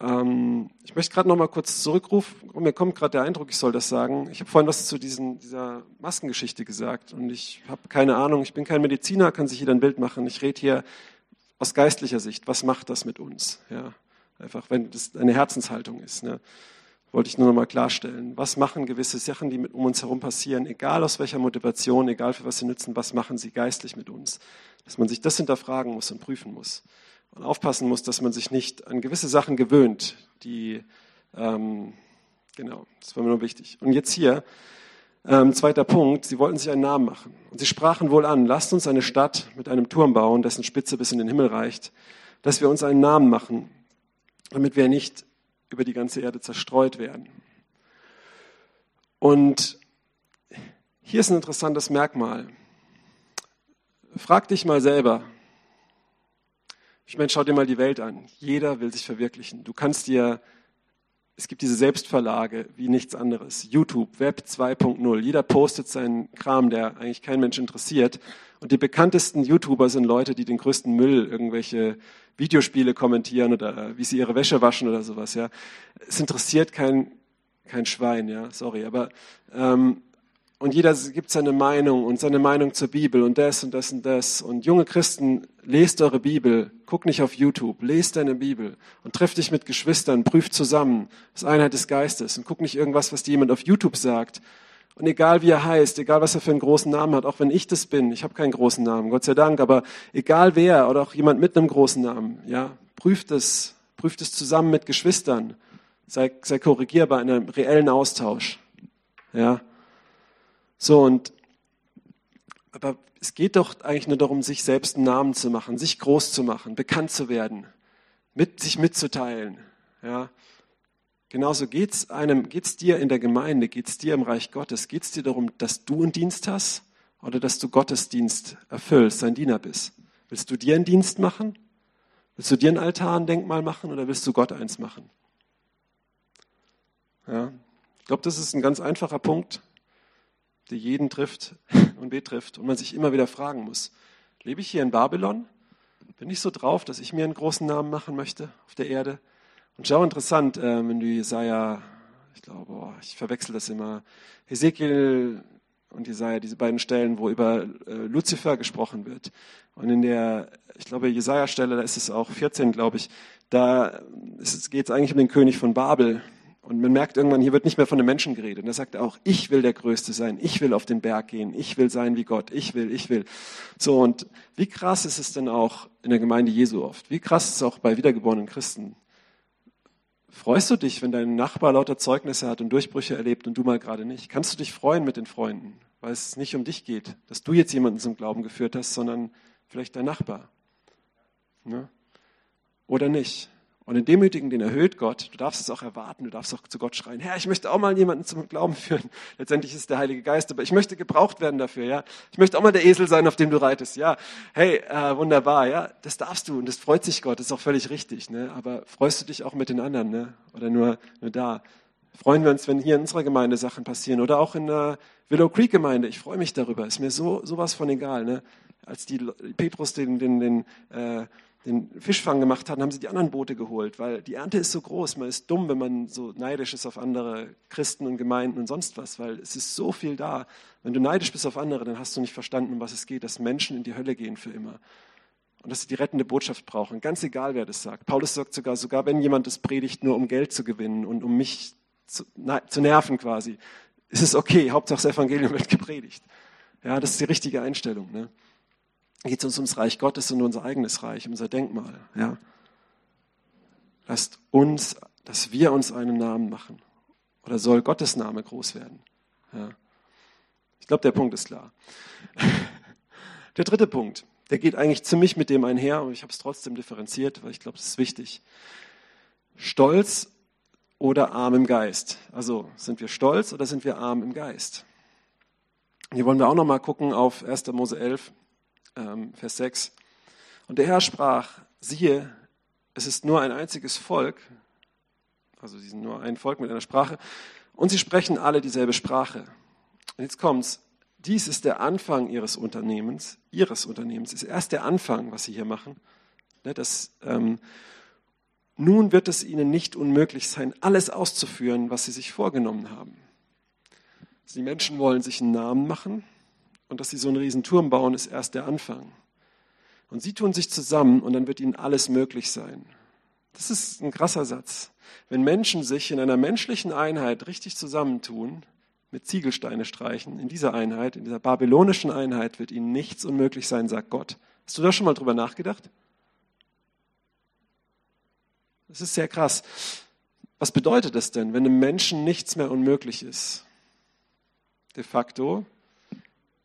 Ähm, ich möchte gerade noch mal kurz zurückrufen. Mir kommt gerade der Eindruck, ich soll das sagen. Ich habe vorhin was zu diesen, dieser Maskengeschichte gesagt und ich habe keine Ahnung. Ich bin kein Mediziner, kann sich jeder ein Bild machen. Ich rede hier aus geistlicher Sicht. Was macht das mit uns? Ja, einfach, wenn das eine Herzenshaltung ist. Ne? Wollte ich nur noch mal klarstellen. Was machen gewisse Sachen, die mit um uns herum passieren, egal aus welcher Motivation, egal für was sie nützen, was machen sie geistlich mit uns? Dass man sich das hinterfragen muss und prüfen muss. Und aufpassen muss, dass man sich nicht an gewisse Sachen gewöhnt, die, ähm, genau, das war mir nur wichtig. Und jetzt hier, ähm, zweiter Punkt, sie wollten sich einen Namen machen. Und sie sprachen wohl an, lasst uns eine Stadt mit einem Turm bauen, dessen Spitze bis in den Himmel reicht, dass wir uns einen Namen machen, damit wir nicht über die ganze Erde zerstreut werden. Und hier ist ein interessantes Merkmal. Frag dich mal selber, Ich meine, schau dir mal die Welt an. Jeder will sich verwirklichen. Du kannst dir, es gibt diese Selbstverlage wie nichts anderes. YouTube, Web 2.0. Jeder postet seinen Kram, der eigentlich kein Mensch interessiert. Und die bekanntesten YouTuber sind Leute, die den größten Müll, irgendwelche Videospiele kommentieren oder wie sie ihre Wäsche waschen oder sowas. Ja, es interessiert kein kein Schwein. Ja, sorry, aber ähm, und jeder gibt seine Meinung und seine Meinung zur Bibel und das und das und das. Und junge Christen, lest eure Bibel, guck nicht auf YouTube, lest deine Bibel und treff dich mit Geschwistern, prüft zusammen, das Einheit des Geistes und guck nicht irgendwas, was dir jemand auf YouTube sagt. Und egal wie er heißt, egal was er für einen großen Namen hat, auch wenn ich das bin, ich habe keinen großen Namen, Gott sei Dank, aber egal wer oder auch jemand mit einem großen Namen, ja, prüft es, prüft es zusammen mit Geschwistern, sei, sei korrigierbar in einem reellen Austausch, ja. So, und aber es geht doch eigentlich nur darum, sich selbst einen Namen zu machen, sich groß zu machen, bekannt zu werden, mit, sich mitzuteilen. Ja. Genauso geht es einem, geht's dir in der Gemeinde, geht es dir im Reich Gottes, geht es dir darum, dass du einen Dienst hast oder dass du Gottes Dienst erfüllst, sein Diener bist. Willst du dir einen Dienst machen? Willst du dir ein Altar, ein Denkmal machen oder willst du Gott eins machen? Ja. Ich glaube, das ist ein ganz einfacher Punkt die jeden trifft und betrifft und man sich immer wieder fragen muss, lebe ich hier in Babylon? Bin ich so drauf, dass ich mir einen großen Namen machen möchte auf der Erde? Und schau interessant, äh, wenn du Jesaja, ich glaube, oh, ich verwechsel das immer, Ezekiel und Jesaja, diese beiden Stellen, wo über äh, Luzifer gesprochen wird. Und in der, ich glaube, Jesaja-Stelle, da ist es auch 14, glaube ich, da geht es eigentlich um den König von Babel. Und man merkt irgendwann, hier wird nicht mehr von den Menschen geredet. Und er sagt auch, ich will der Größte sein, ich will auf den Berg gehen, ich will sein wie Gott, ich will, ich will. So, und wie krass ist es denn auch in der Gemeinde Jesu oft? Wie krass ist es auch bei wiedergeborenen Christen? Freust du dich, wenn dein Nachbar lauter Zeugnisse hat und Durchbrüche erlebt und du mal gerade nicht? Kannst du dich freuen mit den Freunden, weil es nicht um dich geht, dass du jetzt jemanden zum Glauben geführt hast, sondern vielleicht dein Nachbar? Ne? Oder nicht? Und den Demütigen, den erhöht Gott. Du darfst es auch erwarten, du darfst auch zu Gott schreien, Herr, ich möchte auch mal jemanden zum Glauben führen. Letztendlich ist es der Heilige Geist, aber ich möchte gebraucht werden dafür, ja. Ich möchte auch mal der Esel sein, auf dem du reitest, ja. Hey, äh, wunderbar, ja. Das darfst du und das freut sich Gott, das ist auch völlig richtig, ne. Aber freust du dich auch mit den anderen, ne? Oder nur, nur da? Freuen wir uns, wenn hier in unserer Gemeinde Sachen passieren oder auch in der Willow Creek Gemeinde. Ich freue mich darüber. Ist mir so sowas von egal, ne. Als die Petrus den, den, den äh, den Fischfang gemacht hatten, haben sie die anderen Boote geholt, weil die Ernte ist so groß. Man ist dumm, wenn man so neidisch ist auf andere Christen und Gemeinden und sonst was, weil es ist so viel da. Wenn du neidisch bist auf andere, dann hast du nicht verstanden, um was es geht, dass Menschen in die Hölle gehen für immer. Und dass sie die rettende Botschaft brauchen, ganz egal, wer das sagt. Paulus sagt sogar, sogar wenn jemand das predigt, nur um Geld zu gewinnen und um mich zu, na, zu nerven quasi, ist es okay, Hauptsache das Evangelium wird gepredigt. Ja, das ist die richtige Einstellung. Ne? Geht es uns ums Reich Gottes und unser eigenes Reich, unser Denkmal. Ja. Lasst uns, dass wir uns einen Namen machen. Oder soll Gottes Name groß werden? Ja. Ich glaube, der Punkt ist klar. Der dritte Punkt, der geht eigentlich ziemlich mit dem einher, aber ich habe es trotzdem differenziert, weil ich glaube, das ist wichtig. Stolz oder arm im Geist. Also sind wir stolz oder sind wir arm im Geist? Hier wollen wir auch noch mal gucken auf 1. Mose 11 ähm, Vers 6. Und der Herr sprach, siehe, es ist nur ein einziges Volk, also sie sind nur ein Volk mit einer Sprache, und sie sprechen alle dieselbe Sprache. Und jetzt kommt's. Dies ist der Anfang ihres Unternehmens, ihres Unternehmens, ist erst der Anfang, was sie hier machen. Ne, das, ähm, nun wird es ihnen nicht unmöglich sein, alles auszuführen, was sie sich vorgenommen haben. Die Menschen wollen sich einen Namen machen, und dass sie so einen riesen Turm bauen, ist erst der Anfang. Und sie tun sich zusammen und dann wird ihnen alles möglich sein. Das ist ein krasser Satz. Wenn Menschen sich in einer menschlichen Einheit richtig zusammentun, mit Ziegelsteine streichen, in dieser Einheit, in dieser babylonischen Einheit wird ihnen nichts unmöglich sein, sagt Gott. Hast du da schon mal drüber nachgedacht? Das ist sehr krass. Was bedeutet das denn, wenn einem Menschen nichts mehr unmöglich ist? De facto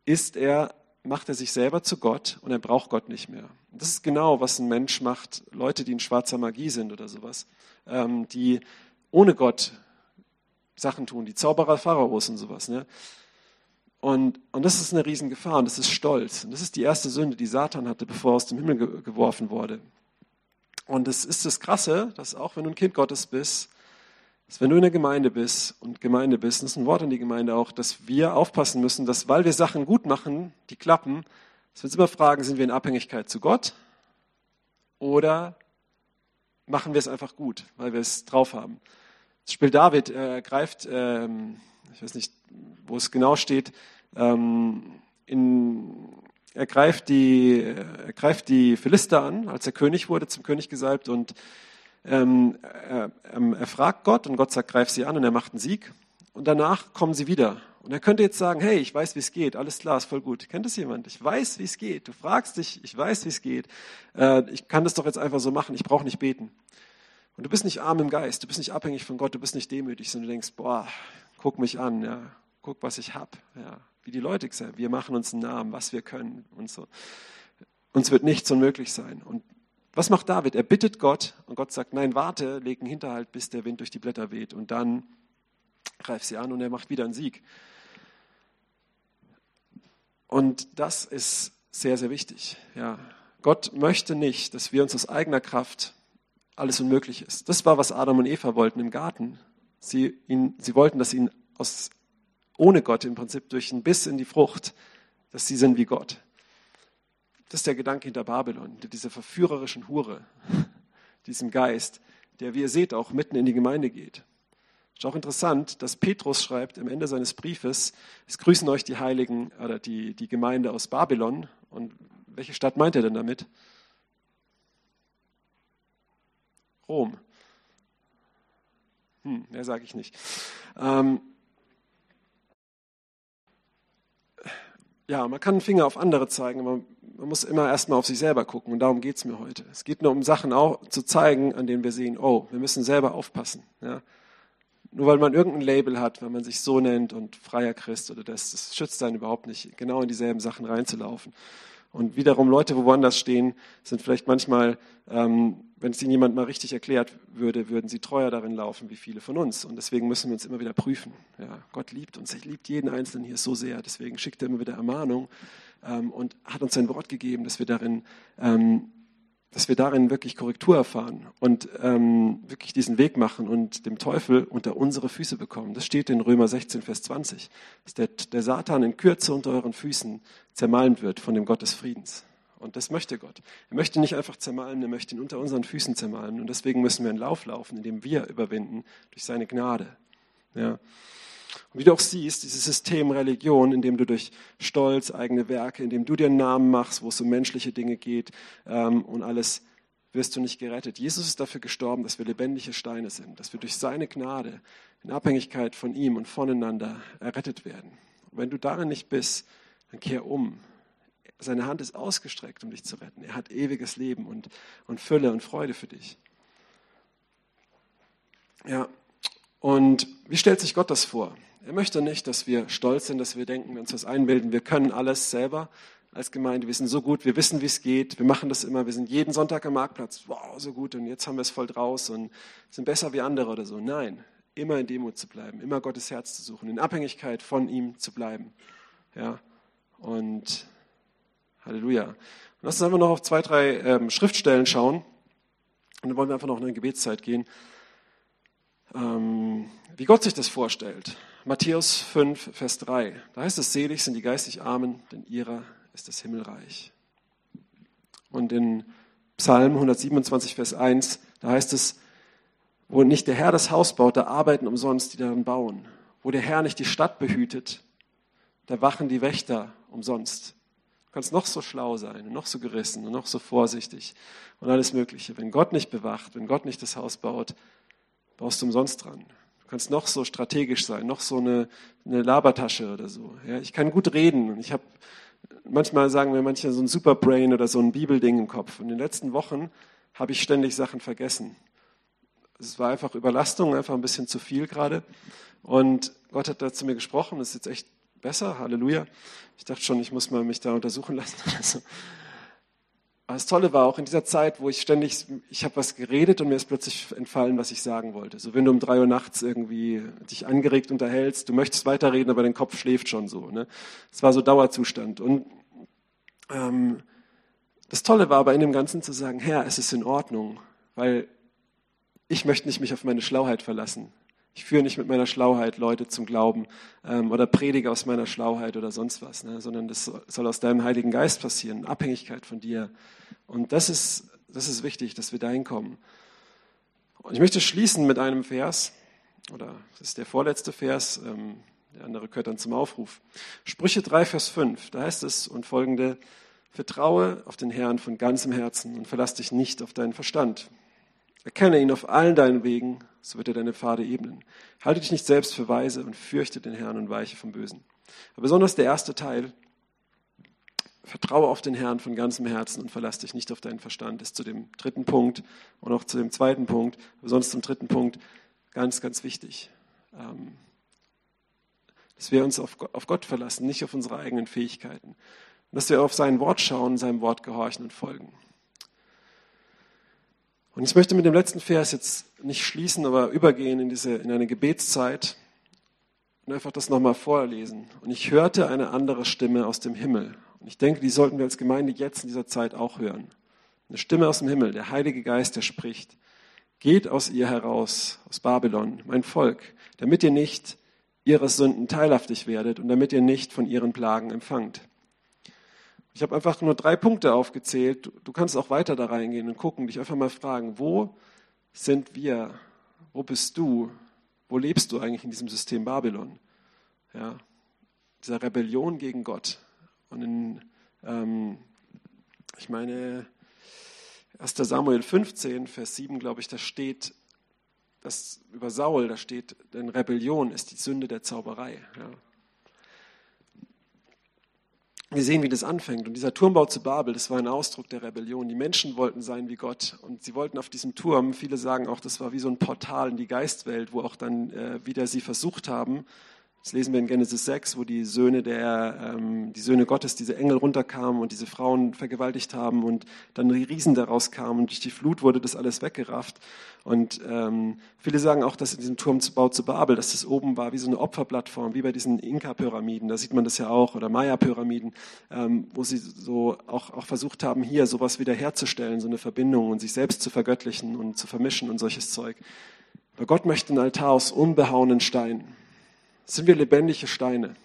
ist er, macht er sich selber zu Gott und er braucht Gott nicht mehr. Das ist genau, was ein Mensch macht, Leute, die in schwarzer Magie sind oder sowas, ähm, die ohne Gott Sachen tun, die Zauberer Pharaos und sowas. Ne? Und, und das ist eine Riesengefahr und das ist Stolz. Und das ist die erste Sünde, die Satan hatte, bevor er aus dem Himmel ge geworfen wurde. Und es ist das Krasse, dass auch wenn du ein Kind Gottes bist, dass wenn du in der Gemeinde bist und Gemeinde bist, das ist ein Wort an die Gemeinde auch, dass wir aufpassen müssen, dass weil wir Sachen gut machen, die klappen, dass wir uns immer fragen, sind wir in Abhängigkeit zu Gott oder machen wir es einfach gut, weil wir es drauf haben. Das Spiel David äh, greift, ähm, ich weiß nicht, wo es genau steht, ähm, in, er, greift die, er greift die Philister an, als er König wurde, zum König gesalbt und ähm, er, ähm, er, fragt Gott und Gott sagt, greif sie an und er macht einen Sieg. Und danach kommen sie wieder. Und er könnte jetzt sagen, hey, ich weiß, wie es geht, alles klar, ist voll gut. Kennt das jemand? Ich weiß, wie es geht. Du fragst dich, ich weiß, wie es geht. Äh, ich kann das doch jetzt einfach so machen, ich brauche nicht beten. Und du bist nicht arm im Geist, du bist nicht abhängig von Gott, du bist nicht demütig, sondern du denkst, boah, guck mich an, ja, guck, was ich habe, ja, wie die Leute gesagt, wir machen uns einen Namen, was wir können und so. Uns wird nichts unmöglich sein. Und was macht David? Er bittet Gott und Gott sagt, nein, warte, leg einen Hinterhalt, bis der Wind durch die Blätter weht und dann greif sie an und er macht wieder einen Sieg. Und das ist sehr, sehr wichtig. Ja. Gott möchte nicht, dass wir uns aus eigener Kraft alles unmöglich ist. Das war, was Adam und Eva wollten im Garten. Sie, ihn, sie wollten, dass ihnen ohne Gott im Prinzip durch einen Biss in die Frucht, dass sie sind wie Gott. Das ist der Gedanke hinter Babylon, dieser verführerischen Hure, diesem Geist, der, wie ihr seht, auch mitten in die Gemeinde geht. Ist auch interessant, dass Petrus schreibt am Ende seines Briefes, es grüßen euch die Heiligen oder die, die Gemeinde aus Babylon. Und welche Stadt meint er denn damit? Rom. Hm, mehr sage ich nicht. Ähm, ja, man kann einen Finger auf andere zeigen, aber man muss immer erstmal auf sich selber gucken und darum geht es mir heute. Es geht nur um Sachen auch zu zeigen, an denen wir sehen, oh, wir müssen selber aufpassen. Ja? Nur weil man irgendein Label hat, wenn man sich so nennt und freier Christ oder das, das schützt einen überhaupt nicht, genau in dieselben Sachen reinzulaufen. Und wiederum Leute, wo woanders stehen, sind vielleicht manchmal, ähm, wenn es ihnen jemand mal richtig erklärt würde, würden sie treuer darin laufen wie viele von uns. Und deswegen müssen wir uns immer wieder prüfen. Ja, Gott liebt uns, er liebt jeden Einzelnen hier so sehr. Deswegen schickt er immer wieder Ermahnung ähm, und hat uns sein Wort gegeben, dass wir darin ähm, dass wir darin wirklich Korrektur erfahren und ähm, wirklich diesen Weg machen und dem Teufel unter unsere Füße bekommen. Das steht in Römer 16, Vers 20, dass der, der Satan in Kürze unter euren Füßen zermalmt wird von dem Gott des Friedens. Und das möchte Gott. Er möchte nicht einfach zermalen, er möchte ihn unter unseren Füßen zermalen. Und deswegen müssen wir einen Lauf laufen, indem wir überwinden durch seine Gnade. Ja. Und wie du auch siehst, dieses System Religion, in dem du durch Stolz, eigene Werke, in dem du dir einen Namen machst, wo es um menschliche Dinge geht ähm, und alles, wirst du nicht gerettet. Jesus ist dafür gestorben, dass wir lebendige Steine sind, dass wir durch seine Gnade in Abhängigkeit von ihm und voneinander errettet werden. Und wenn du darin nicht bist, dann kehr um. Seine Hand ist ausgestreckt, um dich zu retten. Er hat ewiges Leben und, und Fülle und Freude für dich. Ja, und wie stellt sich Gott das vor? Er möchte nicht, dass wir stolz sind, dass wir denken, wir uns das einbilden, wir können alles selber als Gemeinde, wir sind so gut, wir wissen, wie es geht, wir machen das immer, wir sind jeden Sonntag am Marktplatz, wow, so gut und jetzt haben wir es voll draus und sind besser wie andere oder so. Nein, immer in Demut zu bleiben, immer Gottes Herz zu suchen, in Abhängigkeit von ihm zu bleiben. Ja, und Halleluja. Und lass uns einfach noch auf zwei, drei ähm, Schriftstellen schauen und dann wollen wir einfach noch in eine Gebetszeit gehen ähm, wie Gott sich das vorstellt. Matthäus 5, Vers 3. Da heißt es, selig sind die geistig Armen, denn ihrer ist das Himmelreich. Und in Psalm 127, Vers 1, da heißt es, wo nicht der Herr das Haus baut, da arbeiten umsonst die darin bauen. Wo der Herr nicht die Stadt behütet, da wachen die Wächter umsonst. Du kannst noch so schlau sein und noch so gerissen und noch so vorsichtig und alles Mögliche. Wenn Gott nicht bewacht, wenn Gott nicht das Haus baut, baust du umsonst dran. Du kannst noch so strategisch sein, noch so eine, eine Labertasche oder so. Ja, ich kann gut reden und ich habe, manchmal sagen wir manche so ein Superbrain oder so ein Bibelding im Kopf. Und in den letzten Wochen habe ich ständig Sachen vergessen. Es war einfach Überlastung, einfach ein bisschen zu viel gerade. Und Gott hat da zu mir gesprochen, das ist jetzt echt besser, Halleluja. Ich dachte schon, ich muss mal mich da untersuchen lassen. Aber das Tolle war auch in dieser Zeit, wo ich ständig, ich habe was geredet und mir ist plötzlich entfallen, was ich sagen wollte. So wenn du um drei Uhr nachts irgendwie dich angeregt unterhältst, du möchtest weiterreden, aber dein Kopf schläft schon so. Ne? Es war so Dauerzustand. Und ähm, das Tolle war aber in dem Ganzen zu sagen, Herr, es ist in Ordnung, weil ich möchte nicht mich auf meine Schlauheit verlassen. Ich führe nicht mit meiner Schlauheit Leute zum Glauben ähm, oder predige aus meiner Schlauheit oder sonst was, ne? sondern das soll aus deinem Heiligen Geist passieren, Abhängigkeit von dir. Und das ist, das ist wichtig, dass wir dahin kommen. Und ich möchte schließen mit einem Vers, oder das ist der vorletzte Vers, ähm, der andere gehört dann zum Aufruf. Sprüche 3, Vers 5, da heißt es und folgende, vertraue auf den Herrn von ganzem Herzen und verlass dich nicht auf deinen Verstand. Erkenne ihn auf allen deinen Wegen, so wird er deine Pfade ebnen. Halte dich nicht selbst für weise und fürchte den Herrn und weiche vom Bösen. Aber besonders der erste Teil, vertraue auf den Herrn von ganzem Herzen und verlass dich nicht auf deinen Verstand, ist zu dem dritten Punkt und auch zu dem zweiten Punkt, besonders zum dritten Punkt, ganz, ganz wichtig. Ähm, dass wir uns auf Gott verlassen, nicht auf unsere eigenen Fähigkeiten. Und dass wir auf sein Wort schauen, seinem Wort gehorchen und folgen. Und ich möchte mit dem letzten Vers jetzt nicht schließen, aber übergehen in, diese, in eine Gebetszeit und einfach das nochmal vorlesen. Und ich hörte eine andere Stimme aus dem Himmel. Und ich denke, die sollten wir als Gemeinde jetzt in dieser Zeit auch hören. Eine Stimme aus dem Himmel, der Heilige Geist, der spricht. Geht aus ihr heraus, aus Babylon, mein Volk, damit ihr nicht ihres Sünden teilhaftig werdet und damit ihr nicht von ihren Plagen empfangt. Ich habe einfach nur drei Punkte aufgezählt. Du kannst auch weiter da reingehen und gucken, dich einfach mal fragen, wo sind wir? Wo bist du? Wo lebst du eigentlich in diesem System Babylon? Ja, dieser Rebellion gegen Gott. Und in, ähm, ich meine, 1. Samuel 15, Vers 7, glaube ich, da steht, das über Saul, da steht, denn Rebellion ist die Sünde der Zauberei. Ja wir sehen, wie das anfängt. Und dieser Turmbau zu Babel, das war ein Ausdruck der Rebellion. Die Menschen wollten sein wie Gott. Und sie wollten auf diesem Turm, viele sagen auch, das war wie so ein Portal in die Geistwelt, wo auch dann äh, wieder sie versucht haben, das lesen wir in Genesis 6, wo die Söhne, der, ähm, die Söhne Gottes, diese Engel runterkamen und diese Frauen vergewaltigt haben und dann die Riesen daraus kamen und durch die Flut wurde das alles weggerafft. Und ähm, viele sagen auch, dass in diesem Turmbau zu Babel, dass das oben war wie so eine Opferplattform, wie bei diesen Inka-Pyramiden, da sieht man das ja auch, oder Maya-Pyramiden, ähm, wo sie so auch, auch versucht haben, hier sowas wiederherzustellen, so eine Verbindung und sich selbst zu vergöttlichen und zu vermischen und solches Zeug. Aber Gott möchte ein Altar aus unbehauenen Steinen sind wir lebendige Steine,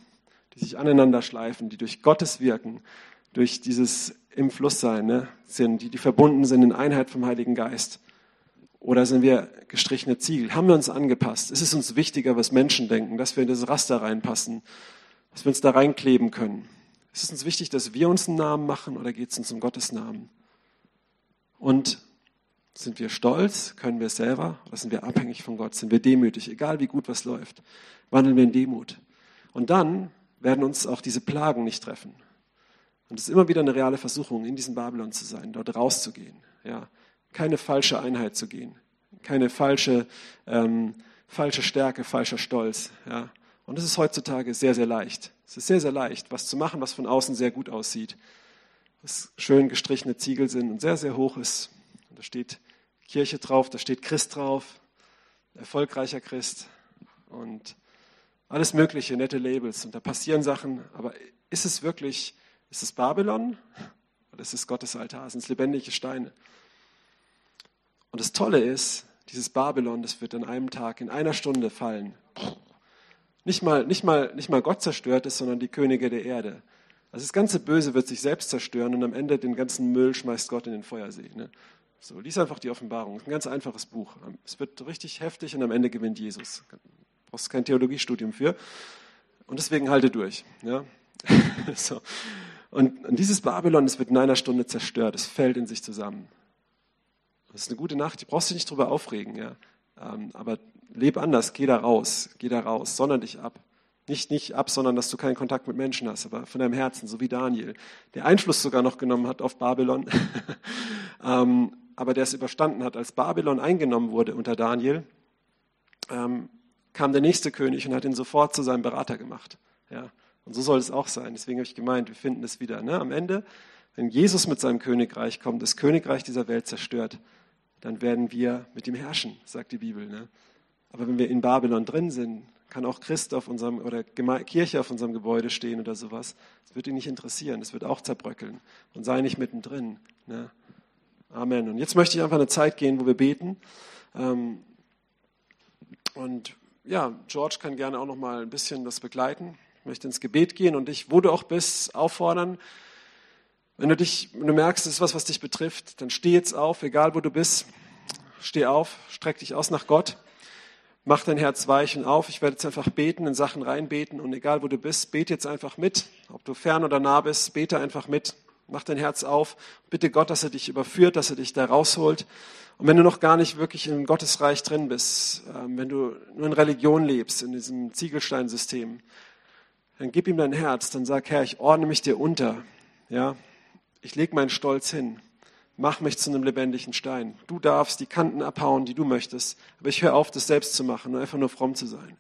die sich aneinander schleifen, die durch Gottes Wirken, durch dieses im Fluss sein ne, sind, die, die verbunden sind in Einheit vom Heiligen Geist. Oder sind wir gestrichene Ziegel? Haben wir uns angepasst? Ist es uns wichtiger, was Menschen denken, dass wir in das Raster reinpassen, dass wir uns da reinkleben können? Ist es uns wichtig, dass wir uns einen Namen machen oder geht es uns um Gottes Namen? Und sind wir stolz? Können wir es selber? Oder sind wir abhängig von Gott? Sind wir demütig? Egal wie gut was läuft, wandeln wir in Demut. Und dann werden uns auch diese Plagen nicht treffen. Und es ist immer wieder eine reale Versuchung, in diesem Babylon zu sein, dort rauszugehen. Ja, keine falsche Einheit zu gehen, keine falsche, ähm, falsche Stärke, falscher Stolz. Ja. Und es ist heutzutage sehr, sehr leicht. Es ist sehr, sehr leicht, was zu machen, was von außen sehr gut aussieht, was schön gestrichene Ziegel sind und sehr, sehr hoch ist da steht Kirche drauf, da steht Christ drauf, erfolgreicher Christ und alles mögliche, nette Labels. Und da passieren Sachen, aber ist es wirklich, ist es Babylon oder ist es Gottes Altar? Sind es lebendige Steine? Und das Tolle ist, dieses Babylon, das wird an einem Tag, in einer Stunde fallen. Nicht mal, nicht mal, nicht mal Gott zerstört ist, sondern die Könige der Erde. Also das ganze Böse wird sich selbst zerstören und am Ende den ganzen Müll schmeißt Gott in den Feuersee. Ne? So, lies einfach die Offenbarung. Es ein ganz einfaches Buch. Es wird richtig heftig und am Ende gewinnt Jesus. Du brauchst kein Theologiestudium für. Und deswegen halte durch. Ja? so. und, und dieses Babylon, das wird in einer Stunde zerstört. Es fällt in sich zusammen. Das ist eine gute Nacht. Du brauchst dich nicht drüber aufregen. Ja? Ähm, aber leb anders. Geh da raus. Geh da raus. Sonder dich ab. Nicht, nicht ab, sondern dass du keinen Kontakt mit Menschen hast, aber von deinem Herzen, so wie Daniel, der Einfluss sogar noch genommen hat auf Babylon. ähm, aber der es überstanden hat, als Babylon eingenommen wurde unter Daniel, ähm, kam der nächste König und hat ihn sofort zu seinem Berater gemacht. Ja, und so soll es auch sein. Deswegen habe ich gemeint, wir finden es wieder. Ne? Am Ende, wenn Jesus mit seinem Königreich kommt, das Königreich dieser Welt zerstört, dann werden wir mit ihm herrschen, sagt die Bibel. Ne? Aber wenn wir in Babylon drin sind, kann auch Christ auf unserem oder Kirche auf unserem Gebäude stehen oder sowas. Das wird ihn nicht interessieren. Das wird auch zerbröckeln. Und sei nicht mittendrin. Ne? Amen. Und jetzt möchte ich einfach eine Zeit gehen, wo wir beten. Ähm, und ja, George kann gerne auch noch mal ein bisschen das begleiten. Ich möchte ins Gebet gehen und dich, wo du auch bist, auffordern. Wenn du dich, wenn du merkst, es ist was, was dich betrifft, dann steh jetzt auf, egal wo du bist. Steh auf, streck dich aus nach Gott. Mach dein Herz weich und auf. Ich werde jetzt einfach beten, in Sachen reinbeten und egal wo du bist, bete jetzt einfach mit. Ob du fern oder nah bist, bete einfach mit. Mach dein Herz auf. Bitte Gott, dass er dich überführt, dass er dich da rausholt. Und wenn du noch gar nicht wirklich im Gottesreich drin bist, ähm, wenn du nur in Religion lebst, in diesem Ziegelsteinsystem, dann gib ihm dein Herz, dann sag, Herr, ich ordne mich dir unter. Ja, ich lege meinen Stolz hin. Mach mich zu einem lebendigen Stein. Du darfst die Kanten abhauen, die du möchtest. Aber ich höre auf, das selbst zu machen und einfach nur fromm zu sein.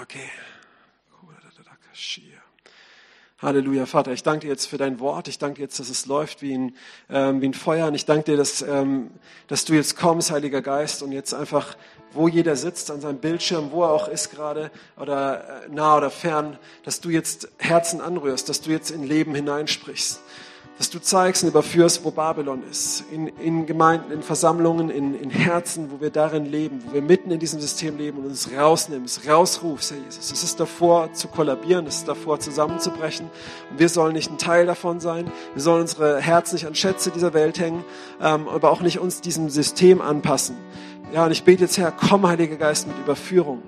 Okay. Halleluja, Vater. Ich danke dir jetzt für dein Wort. Ich danke dir jetzt, dass es läuft wie ein, ähm, wie ein Feuer. Und ich danke dir, dass, ähm, dass du jetzt kommst, Heiliger Geist, und jetzt einfach, wo jeder sitzt, an seinem Bildschirm, wo er auch ist gerade, oder äh, nah oder fern, dass du jetzt Herzen anrührst, dass du jetzt in Leben hineinsprichst dass du zeigst und überführst, wo Babylon ist. In, in Gemeinden, in Versammlungen, in, in Herzen, wo wir darin leben, wo wir mitten in diesem System leben und uns rausnimmst, rausrufst, Herr Jesus. Es ist davor zu kollabieren, es ist davor zusammenzubrechen. Und wir sollen nicht ein Teil davon sein. Wir sollen unsere Herzen nicht an Schätze dieser Welt hängen, ähm, aber auch nicht uns diesem System anpassen. Ja, und ich bete jetzt, Herr, komm, Heiliger Geist, mit Überführung.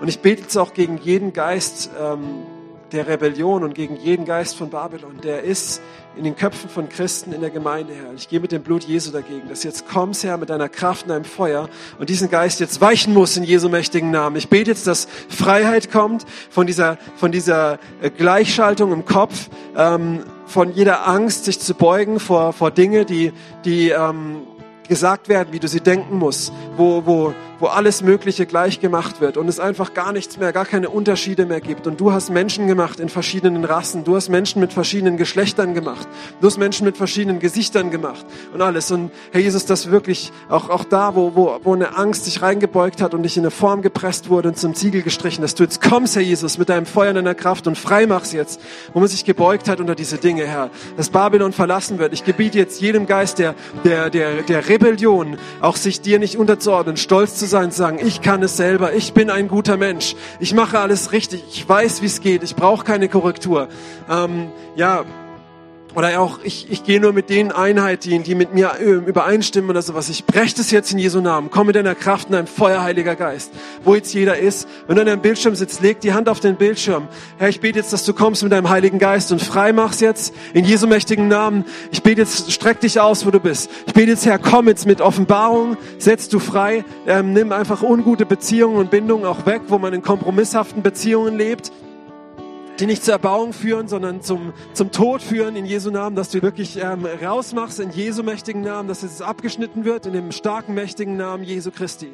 Und ich bete jetzt auch gegen jeden Geist, ähm, der Rebellion und gegen jeden Geist von Babylon, der ist in den Köpfen von Christen in der Gemeinde, Herr. Ich gehe mit dem Blut Jesu dagegen, dass jetzt kommst, Herr, mit deiner Kraft und deinem Feuer und diesen Geist jetzt weichen muss in Jesu mächtigen Namen. Ich bete jetzt, dass Freiheit kommt von dieser, von dieser äh, Gleichschaltung im Kopf, ähm, von jeder Angst, sich zu beugen vor, vor Dinge, die, die, ähm, gesagt werden, wie du sie denken musst, wo, wo, wo alles Mögliche gleich gemacht wird und es einfach gar nichts mehr, gar keine Unterschiede mehr gibt. Und du hast Menschen gemacht in verschiedenen Rassen, du hast Menschen mit verschiedenen Geschlechtern gemacht, du hast Menschen mit verschiedenen Gesichtern gemacht und alles. Und Herr Jesus, das wirklich auch, auch da, wo, wo, wo eine Angst sich reingebeugt hat und dich in eine Form gepresst wurde und zum Ziegel gestrichen, dass du jetzt kommst, Herr Jesus, mit deinem Feuer und deiner Kraft und frei machst jetzt, wo man sich gebeugt hat unter diese Dinge, Herr. Dass Babylon verlassen wird. Ich gebiete jetzt jedem Geist der, der, der, der Rebellion, auch sich dir nicht unterzuordnen, stolz zu sein, zu sagen, ich kann es selber, ich bin ein guter Mensch, ich mache alles richtig, ich weiß, wie es geht, ich brauche keine Korrektur. Ähm, ja, oder auch, ich, ich gehe nur mit den Einheiten, die mit mir übereinstimmen oder sowas. Ich breche das jetzt in Jesu Namen. Komm mit deiner Kraft in deinem Feuer, Heiliger Geist. Wo jetzt jeder ist. Wenn du an deinem Bildschirm sitzt, leg die Hand auf den Bildschirm. Herr, ich bete jetzt, dass du kommst mit deinem Heiligen Geist und frei machst jetzt in Jesu mächtigen Namen. Ich bete jetzt, streck dich aus, wo du bist. Ich bete jetzt, Herr, komm jetzt mit Offenbarung. Setz du frei. Ähm, nimm einfach ungute Beziehungen und Bindungen auch weg, wo man in kompromisshaften Beziehungen lebt die nicht zur Erbauung führen, sondern zum, zum Tod führen in Jesu Namen, dass du wirklich ähm, rausmachst in Jesu mächtigen Namen, dass es abgeschnitten wird in dem starken, mächtigen Namen Jesu Christi.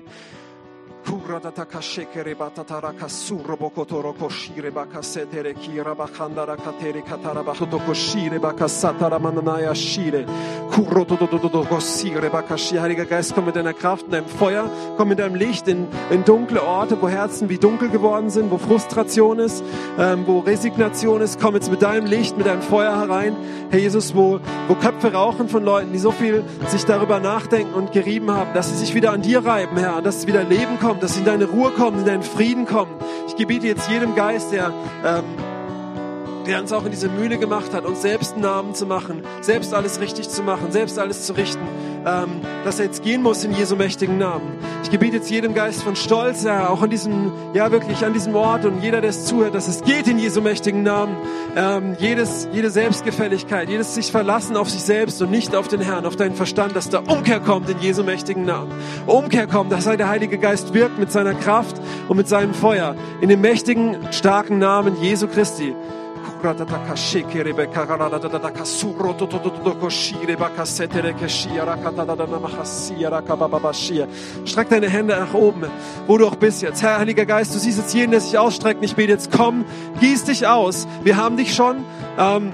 Kuradata shekere batatara kasuro bokotoro koshire bakasetere kira bakandara katere katara bahoto koshire bakasatara mananaya shire kuroto do do do do kosire bakashi Heiliger Geist komm mit deiner Kraft in deinem Feuer komm mit deinem Licht in, in dunkle Orte wo Herzen wie dunkel geworden sind wo Frustration ist ähm, wo Resignation ist. Komm jetzt mit deinem Licht mit deinem Feuer herein. Herr Jesus wo wo Köpfe rauchen von Leuten die so viel sich darüber nachdenken und gerieben haben dass sie sich wieder an dir reiben Herr dass wieder Leben kommt kommt, dass sie in deine Ruhe kommen, in deinen Frieden kommen. Ich gebiete jetzt jedem Geist, der, ähm, der uns auch in diese Mühle gemacht hat, uns selbst einen Namen zu machen, selbst alles richtig zu machen, selbst alles zu richten, ähm, dass er jetzt gehen muss in Jesu mächtigen Namen. Ich gebiete jetzt jedem Geist von Stolz, ja, auch an diesem, ja wirklich an diesem Ort und jeder, der es zuhört, dass es geht in Jesu mächtigen Namen. Ähm, jedes, jede Selbstgefälligkeit, jedes sich verlassen auf sich selbst und nicht auf den Herrn, auf deinen Verstand, dass da Umkehr kommt in Jesu mächtigen Namen. Umkehr kommt, dass der Heilige Geist wirkt mit seiner Kraft und mit seinem Feuer in dem mächtigen, starken Namen Jesu Christi. Streck deine Hände nach oben, wo du auch bist jetzt. Herr, Heiliger Geist, du siehst jetzt jeden, der sich ausstreckt. Ich bete jetzt, komm, gieß dich aus. Wir haben dich schon. Ähm,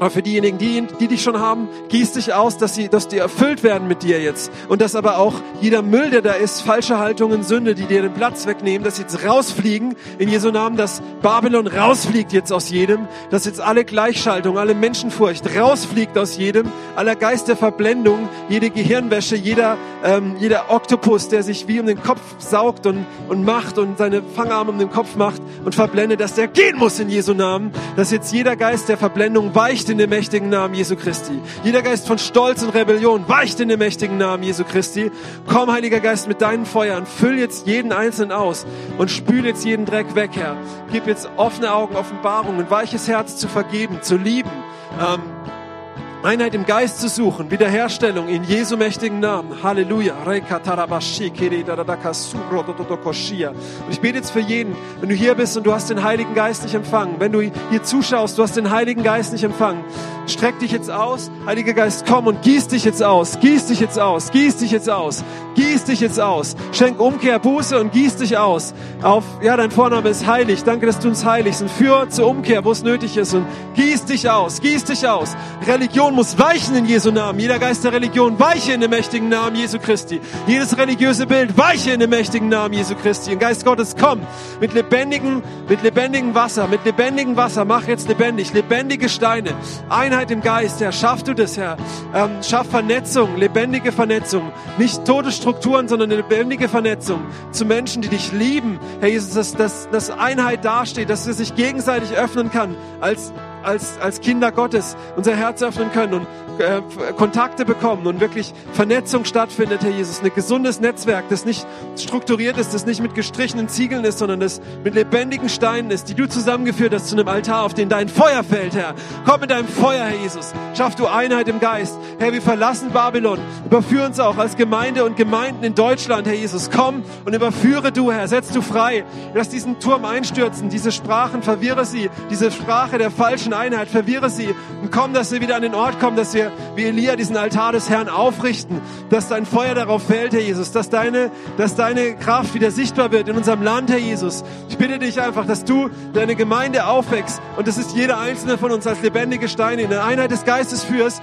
Aber für diejenigen, die, die dich schon haben, gieß dich aus, dass sie, dass die erfüllt werden mit dir jetzt. Und dass aber auch jeder Müll, der da ist, falsche Haltungen, Sünde, die dir den Platz wegnehmen, dass jetzt rausfliegen, in Jesu Namen, dass Babylon rausfliegt jetzt aus jedem, dass jetzt alle Gleichschaltung, alle Menschenfurcht rausfliegt aus jedem, aller Geist der Verblendung, jede Gehirnwäsche, jeder, ähm, jeder Oktopus, der sich wie um den Kopf saugt und, und macht und seine Fangarme um den Kopf macht und verblendet, dass der gehen muss in Jesu Namen, dass jetzt jeder Geist der Verblendung weicht weicht in dem mächtigen Namen Jesu Christi. Jeder Geist von Stolz und Rebellion weicht in dem mächtigen Namen Jesu Christi. Komm, Heiliger Geist, mit deinen Feuern. Füll jetzt jeden Einzelnen aus und spül jetzt jeden Dreck weg, Herr. Gib jetzt offene Augen, Offenbarungen, ein weiches Herz zu vergeben, zu lieben. Ähm, Einheit im Geist zu suchen, Wiederherstellung in Jesu mächtigen Namen. Halleluja. Und ich bete jetzt für jeden, wenn du hier bist und du hast den Heiligen Geist nicht empfangen, wenn du hier zuschaust, du hast den Heiligen Geist nicht empfangen, streck dich jetzt aus. Heiliger Geist, komm und gieß dich jetzt aus, gieß dich jetzt aus, gieß dich jetzt aus, gieß dich jetzt aus. Schenk Umkehr, Buße und gieß dich aus. Auf, ja, dein Vorname ist heilig. Danke, dass du uns heiligst und führ zur Umkehr, wo es nötig ist und gieß dich aus, gieß dich aus. Religion muss weichen in Jesu Namen. Jeder Geist der Religion weiche in dem mächtigen Namen Jesu Christi. Jedes religiöse Bild weiche in dem mächtigen Namen Jesu Christi. Und Geist Gottes, komm mit lebendigem, mit lebendigem Wasser, mit lebendigem Wasser. Mach jetzt lebendig, lebendige Steine. Einheit im Geist, Herr. Schaff du das, Herr. Ähm, schaff Vernetzung, lebendige Vernetzung. Nicht tote Strukturen, sondern eine lebendige Vernetzung zu Menschen, die dich lieben. Herr Jesus, dass, dass, dass Einheit dasteht, dass es sich gegenseitig öffnen kann als als, als Kinder Gottes unser Herz öffnen können und äh, Kontakte bekommen und wirklich Vernetzung stattfindet, Herr Jesus. Ein gesundes Netzwerk, das nicht strukturiert ist, das nicht mit gestrichenen Ziegeln ist, sondern das mit lebendigen Steinen ist, die du zusammengeführt hast zu einem Altar, auf den dein Feuer fällt, Herr. Komm mit deinem Feuer, Herr Jesus. Schaff du Einheit im Geist. Herr, wir verlassen Babylon. Überführ uns auch als Gemeinde und Gemeinden in Deutschland, Herr Jesus. Komm und überführe du, Herr. Setz du frei. Lass diesen Turm einstürzen. Diese Sprachen verwirre sie. Diese Sprache der falschen Einheit verwirre sie. Und komm, dass wir wieder an den Ort kommen, dass wir wie Elia diesen Altar des Herrn aufrichten, dass dein Feuer darauf fällt, Herr Jesus, dass deine, dass deine Kraft wieder sichtbar wird in unserem Land, Herr Jesus. Ich bitte dich einfach, dass du deine Gemeinde aufwächst und das ist jeder einzelne von uns als lebendige Steine in der Einheit des Geistes führst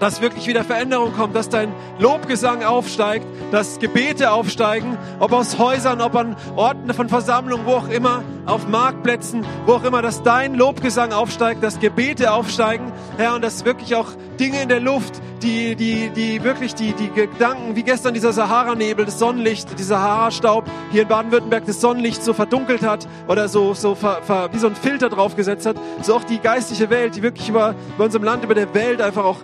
dass wirklich wieder Veränderung kommt, dass dein Lobgesang aufsteigt, dass Gebete aufsteigen, ob aus Häusern, ob an Orten von Versammlungen, wo auch immer, auf Marktplätzen, wo auch immer, dass dein Lobgesang aufsteigt, dass Gebete aufsteigen, Herr, und dass wirklich auch Dinge in der Luft, die, die, die wirklich die, die Gedanken, wie gestern dieser Sahara-Nebel, das Sonnenlicht, dieser Sahara-Staub hier in Baden-Württemberg das Sonnenlicht so verdunkelt hat oder so, so ver, ver, wie so ein Filter draufgesetzt hat, so auch die geistliche Welt, die wirklich über, über unserem Land, über der Welt einfach auch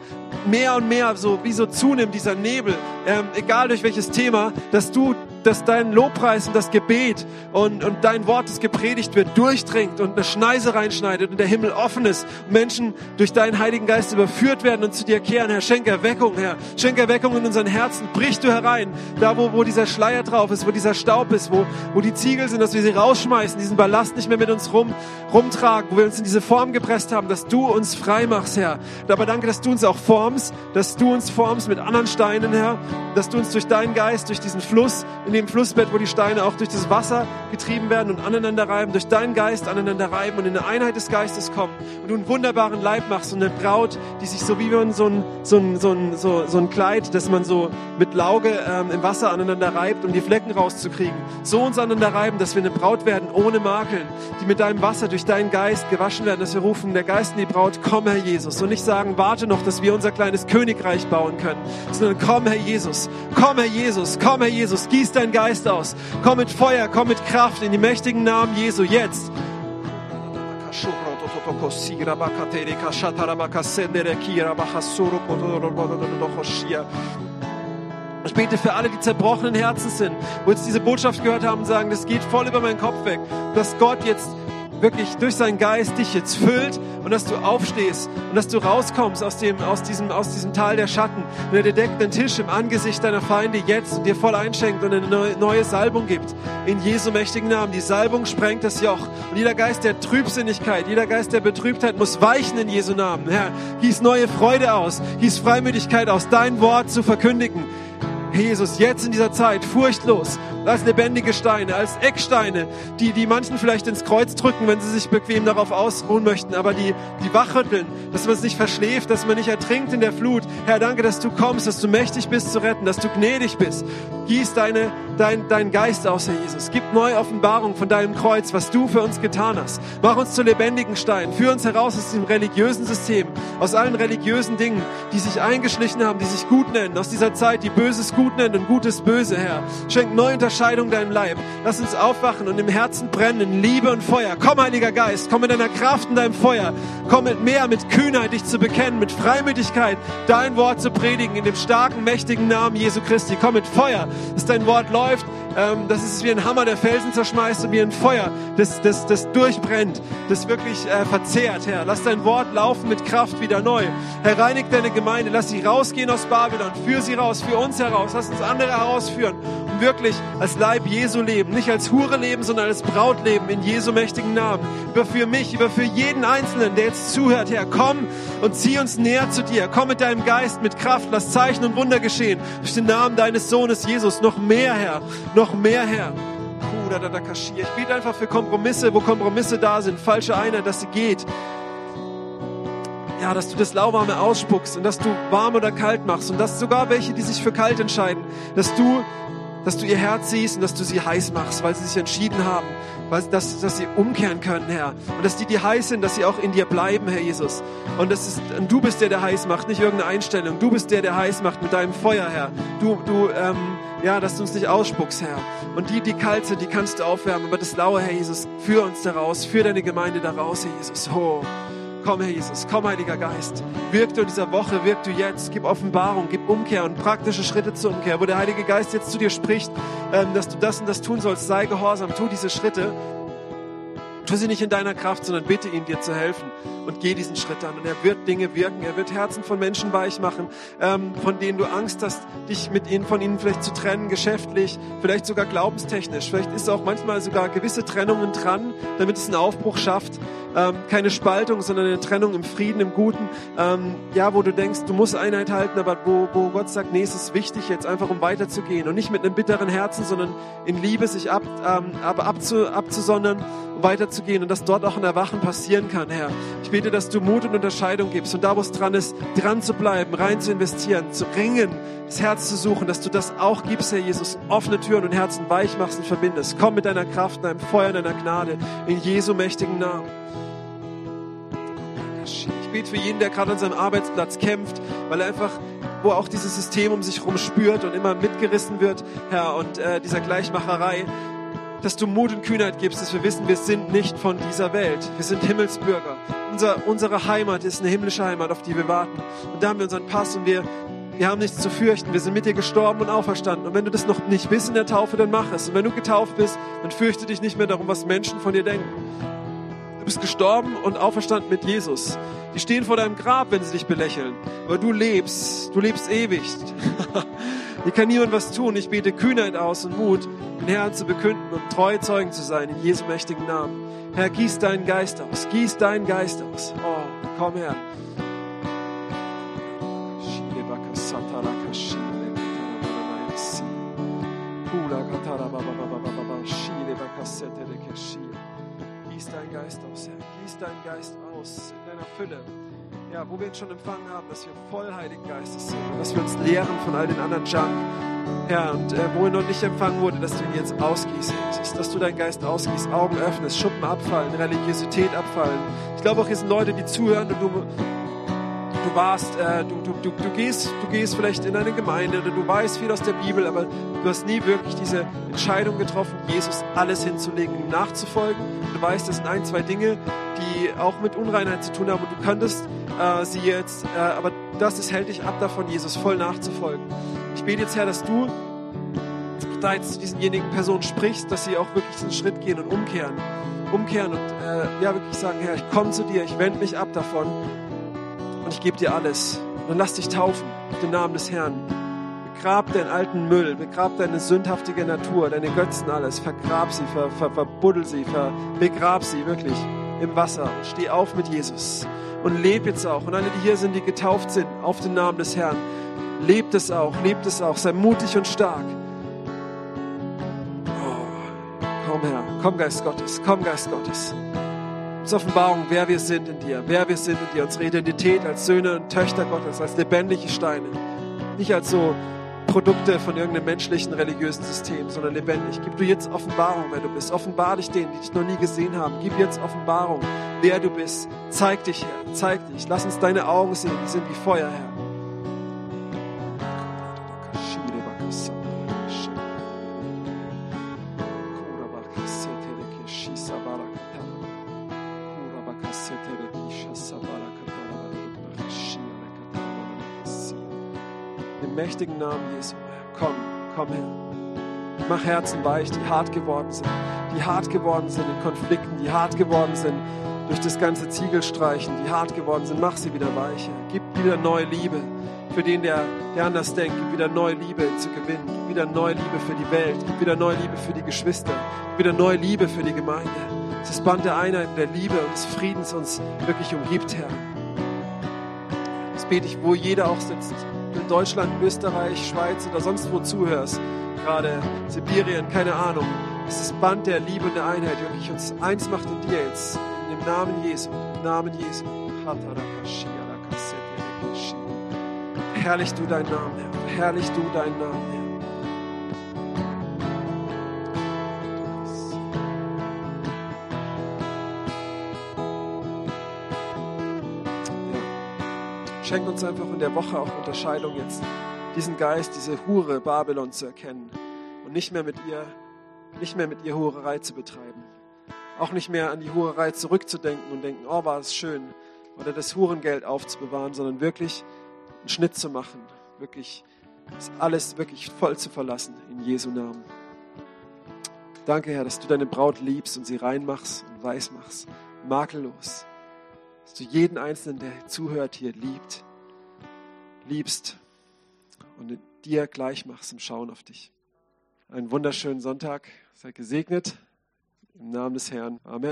mehr und mehr so wie so zunimmt, dieser Nebel, ähm, egal durch welches Thema, dass du dass dein Lobpreis und das Gebet und, und dein Wort, das gepredigt wird, durchdringt und eine Schneise reinschneidet und der Himmel offen ist. Menschen durch deinen Heiligen Geist überführt werden und zu dir kehren. Herr, schenk Erweckung, Herr. Schenk Erweckung in unseren Herzen. Brich du herein, da wo, wo dieser Schleier drauf ist, wo dieser Staub ist, wo, wo die Ziegel sind, dass wir sie rausschmeißen, diesen Ballast nicht mehr mit uns rum, rumtragen, wo wir uns in diese Form gepresst haben, dass du uns frei machst, Herr. Aber danke, dass du uns auch formst, dass du uns formst mit anderen Steinen, Herr, dass du uns durch deinen Geist, durch diesen Fluss, in dem Flussbett, wo die Steine auch durch das Wasser getrieben werden und aneinander reiben, durch deinen Geist aneinander reiben und in eine Einheit des Geistes kommen und du einen wunderbaren Leib machst und eine Braut, die sich so wie man so ein, so ein, so ein, so, so ein Kleid, das man so mit Lauge ähm, im Wasser aneinander reibt, um die Flecken rauszukriegen, so uns aneinander reiben, dass wir eine Braut werden ohne Makeln, die mit deinem Wasser durch deinen Geist gewaschen werden, dass wir rufen, der Geist in die Braut, komm Herr Jesus. Und nicht sagen, warte noch, dass wir unser kleines Königreich bauen können, sondern komm Herr Jesus, komm Herr Jesus, komm Herr Jesus, gieß dein Geist aus. Komm mit Feuer, komm mit Kraft in die mächtigen Namen Jesu jetzt. Ich bete für alle, die zerbrochenen Herzen sind, wo jetzt diese Botschaft gehört haben und sagen, das geht voll über meinen Kopf weg, dass Gott jetzt wirklich durch seinen Geist dich jetzt füllt und dass du aufstehst und dass du rauskommst aus, dem, aus, diesem, aus diesem Tal der Schatten und er dir deckt den Tisch im Angesicht deiner Feinde jetzt und dir voll einschenkt und eine neue, Salbung gibt. In Jesu mächtigen Namen. Die Salbung sprengt das Joch. Und jeder Geist der Trübsinnigkeit, jeder Geist der Betrübtheit muss weichen in Jesu Namen. Herr, gieß neue Freude aus, gieß Freimütigkeit aus, dein Wort zu verkündigen. Jesus, jetzt in dieser Zeit, furchtlos als lebendige Steine, als Ecksteine, die, die manchen vielleicht ins Kreuz drücken, wenn sie sich bequem darauf ausruhen möchten, aber die, die wachrütteln, dass man es nicht verschläft, dass man nicht ertrinkt in der Flut. Herr, danke, dass du kommst, dass du mächtig bist zu retten, dass du gnädig bist. Gieß deine, dein, deinen Geist aus, Herr Jesus. Gib neue Offenbarung von deinem Kreuz, was du für uns getan hast. Mach uns zu lebendigen Steinen. Führ uns heraus aus dem religiösen System, aus allen religiösen Dingen, die sich eingeschlichen haben, die sich gut nennen, aus dieser Zeit, die Böses gut nennt und Gutes böse, Herr. Schenk neue Unterscheidung deinem Leib. Lass uns aufwachen und im Herzen brennen in Liebe und Feuer. Komm, Heiliger Geist, komm mit deiner Kraft und deinem Feuer. Komm mit mehr, mit Kühnheit, dich zu bekennen, mit Freimütigkeit, dein Wort zu predigen, in dem starken, mächtigen Namen Jesu Christi. Komm mit Feuer, dass dein Wort läuft, ähm, dass es wie ein Hammer, der Felsen zerschmeißt und wie ein Feuer, das, das, das durchbrennt, das wirklich äh, verzehrt, Herr. Lass dein Wort laufen mit Kraft wieder neu. Herr, reinig deine Gemeinde, lass sie rausgehen aus Babylon, führ sie raus, führ uns heraus, lass uns andere herausführen und wirklich als Leib Jesu leben, nicht als Hure leben, sondern als Braut leben, in Jesu mächtigen Namen. Überführ mich, überführ jeden Einzelnen, der jetzt zuhört, Herr, komm und zieh uns näher zu dir. Komm mit deinem Geist, mit Kraft, lass Zeichen und Wunder geschehen. Durch den Namen deines Sohnes Jesus, noch mehr, Herr, noch mehr, Herr. Ich bete einfach für Kompromisse, wo Kompromisse da sind, falsche Einheit, dass sie geht. Ja, dass du das Lauwarme ausspuckst und dass du warm oder kalt machst und dass sogar welche, die sich für kalt entscheiden, dass du, dass du ihr Herz siehst und dass du sie heiß machst, weil sie sich entschieden haben, dass, dass sie umkehren können, Herr. Und dass die, die heiß sind, dass sie auch in dir bleiben, Herr Jesus. Und, das ist, und du bist der, der heiß macht, nicht irgendeine Einstellung. Du bist der, der heiß macht mit deinem Feuer, Herr. Du, du, ähm, ja, dass du uns nicht ausspuckst, Herr. Und die, die kalt sind, die kannst du aufwärmen. Aber das Laue, Herr Jesus, führ uns daraus, führ deine Gemeinde daraus, Herr Jesus. Oh. Komm, Herr Jesus, komm, Heiliger Geist. Wirk du in dieser Woche, wirk du jetzt. Gib Offenbarung, gib Umkehr und praktische Schritte zur Umkehr. Wo der Heilige Geist jetzt zu dir spricht, ähm, dass du das und das tun sollst, sei gehorsam, tu diese Schritte Tu sie nicht in deiner Kraft, sondern bitte ihn, dir zu helfen und geh diesen Schritt an. Und er wird Dinge wirken, er wird Herzen von Menschen weich machen, ähm, von denen du Angst hast, dich mit ihnen, von ihnen vielleicht zu trennen, geschäftlich, vielleicht sogar glaubenstechnisch. Vielleicht ist auch manchmal sogar gewisse Trennungen dran, damit es einen Aufbruch schafft. Ähm, keine Spaltung, sondern eine Trennung im Frieden, im Guten. Ähm, ja, wo du denkst, du musst Einheit halten, aber wo, wo Gott sagt, nee, es ist wichtig jetzt einfach, um weiterzugehen und nicht mit einem bitteren Herzen, sondern in Liebe sich ab, ähm, aber abzu, abzusondern, um weiterzugehen und dass dort auch ein Erwachen passieren kann, Herr. Ich bete, dass du Mut und Unterscheidung gibst und da, wo es dran ist, dran zu bleiben, rein zu investieren, zu ringen, das Herz zu suchen, dass du das auch gibst, Herr Jesus, offene Türen und Herzen weich machst und verbindest. Komm mit deiner Kraft, deinem Feuer, deiner Gnade, in Jesu mächtigen Namen. Ich bete für jeden, der gerade an seinem Arbeitsplatz kämpft, weil er einfach, wo auch dieses System um sich herum spürt und immer mitgerissen wird, Herr, und äh, dieser Gleichmacherei, dass du Mut und Kühnheit gibst, dass wir wissen, wir sind nicht von dieser Welt. Wir sind Himmelsbürger. Unser, unsere Heimat ist eine himmlische Heimat, auf die wir warten. Und da haben wir unseren Pass und wir, wir haben nichts zu fürchten. Wir sind mit dir gestorben und auferstanden. Und wenn du das noch nicht bist in der Taufe, dann mach es. Und wenn du getauft bist, dann fürchte dich nicht mehr darum, was Menschen von dir denken. Du bist gestorben und auferstanden mit Jesus. Die stehen vor deinem Grab, wenn sie dich belächeln. Aber du lebst, du lebst ewig. Hier kann niemand was tun. Ich bete Kühnheit aus und Mut, den Herrn zu bekünden und treue Zeugen zu sein in Jesu mächtigen Namen. Herr, gieß deinen Geist aus, gieß deinen Geist aus. Oh, komm her. Gieß deinen Geist aus, Herr. Gieß deinen Geist aus in deiner Fülle. Ja, wo wir ihn schon empfangen haben, dass wir voll Heiligen Geistes sind und dass wir uns lehren von all den anderen Junk. Herr, und äh, wo er noch nicht empfangen wurde, dass du ihn jetzt ausgießt, Jesus, dass du deinen Geist ausgießt, Augen öffnest, Schuppen abfallen, Religiosität abfallen. Ich glaube auch, hier sind Leute, die zuhören und du, du warst, äh, du, du, du, du, gehst, du gehst vielleicht in eine Gemeinde oder du weißt viel aus der Bibel, aber du hast nie wirklich diese Entscheidung getroffen, Jesus alles hinzulegen, ihm nachzufolgen. Du weißt, das sind ein, zwei Dinge, die auch mit Unreinheit zu tun haben und du könntest äh, sie jetzt, äh, aber das ist, hält dich ab davon, Jesus voll nachzufolgen. Ich bete jetzt, Herr, dass du da jetzt zu diesenjenigen Personen sprichst, dass sie auch wirklich diesen Schritt gehen und umkehren. Umkehren und äh, ja, wirklich sagen, Herr, ich komme zu dir, ich wende mich ab davon und ich gebe dir alles. Und lass dich taufen auf den Namen des Herrn. Begrab deinen alten Müll, begrab deine sündhaftige Natur, deine Götzen alles, vergrab sie, ver, ver, verbuddel sie, ver, begrab sie wirklich im Wasser und steh auf mit Jesus und leb jetzt auch. Und alle, die hier sind, die getauft sind auf den Namen des Herrn, lebt es auch, lebt es auch, sei mutig und stark. Herr, komm Geist Gottes, komm Geist Gottes. Uns Offenbarung, wer wir sind in dir, wer wir sind in dir, unsere Identität als Söhne und Töchter Gottes, als lebendige Steine. Nicht als so Produkte von irgendeinem menschlichen religiösen System, sondern lebendig. Gib du jetzt Offenbarung, wer du bist. Offenbar dich denen, die dich noch nie gesehen haben. Gib jetzt Offenbarung, wer du bist. Zeig dich, Herr. Zeig dich. Lass uns deine Augen sehen. Die sind wie Feuer, Herr. Mächtigen Namen Jesu, komm, komm her. Mach Herzen weich, die hart geworden sind, die hart geworden sind in Konflikten, die hart geworden sind durch das ganze Ziegelstreichen, die hart geworden sind. Mach sie wieder weicher. Gib wieder neue Liebe für den, der, der anders denkt. Gib wieder neue Liebe zu gewinnen. Gib wieder neue Liebe für die Welt. Gib wieder neue Liebe für die Geschwister. Gib wieder neue Liebe für die Gemeinde. Das Band der Einheit, der Liebe und des Friedens uns wirklich umgibt, Herr. Das bete ich, wo jeder auch sitzt. In Deutschland, Österreich, Schweiz oder sonst wo zuhörst. Gerade Sibirien, keine Ahnung. Ist das Band der Liebe und der Einheit wirklich uns eins macht in dir jetzt. In dem Namen Jesu. Im Namen Jesu. Herrlich du deinen Namen, Herr. Herrlich du deinen Namen, Herr. Schenk uns einfach in der Woche auch Unterscheidung jetzt, diesen Geist, diese Hure Babylon zu erkennen und nicht mehr mit ihr, nicht mehr mit ihr Hurerei zu betreiben. Auch nicht mehr an die Hurerei zurückzudenken und denken, oh, war es schön, oder das Hurengeld aufzubewahren, sondern wirklich einen Schnitt zu machen, wirklich das alles wirklich voll zu verlassen in Jesu Namen. Danke, Herr, dass du deine Braut liebst und sie reinmachst und weiß machst, makellos. Dass du jeden Einzelnen, der zuhört hier, liebt, liebst und dir gleich machst im Schauen auf dich. Einen wunderschönen Sonntag. Seid gesegnet. Im Namen des Herrn. Amen.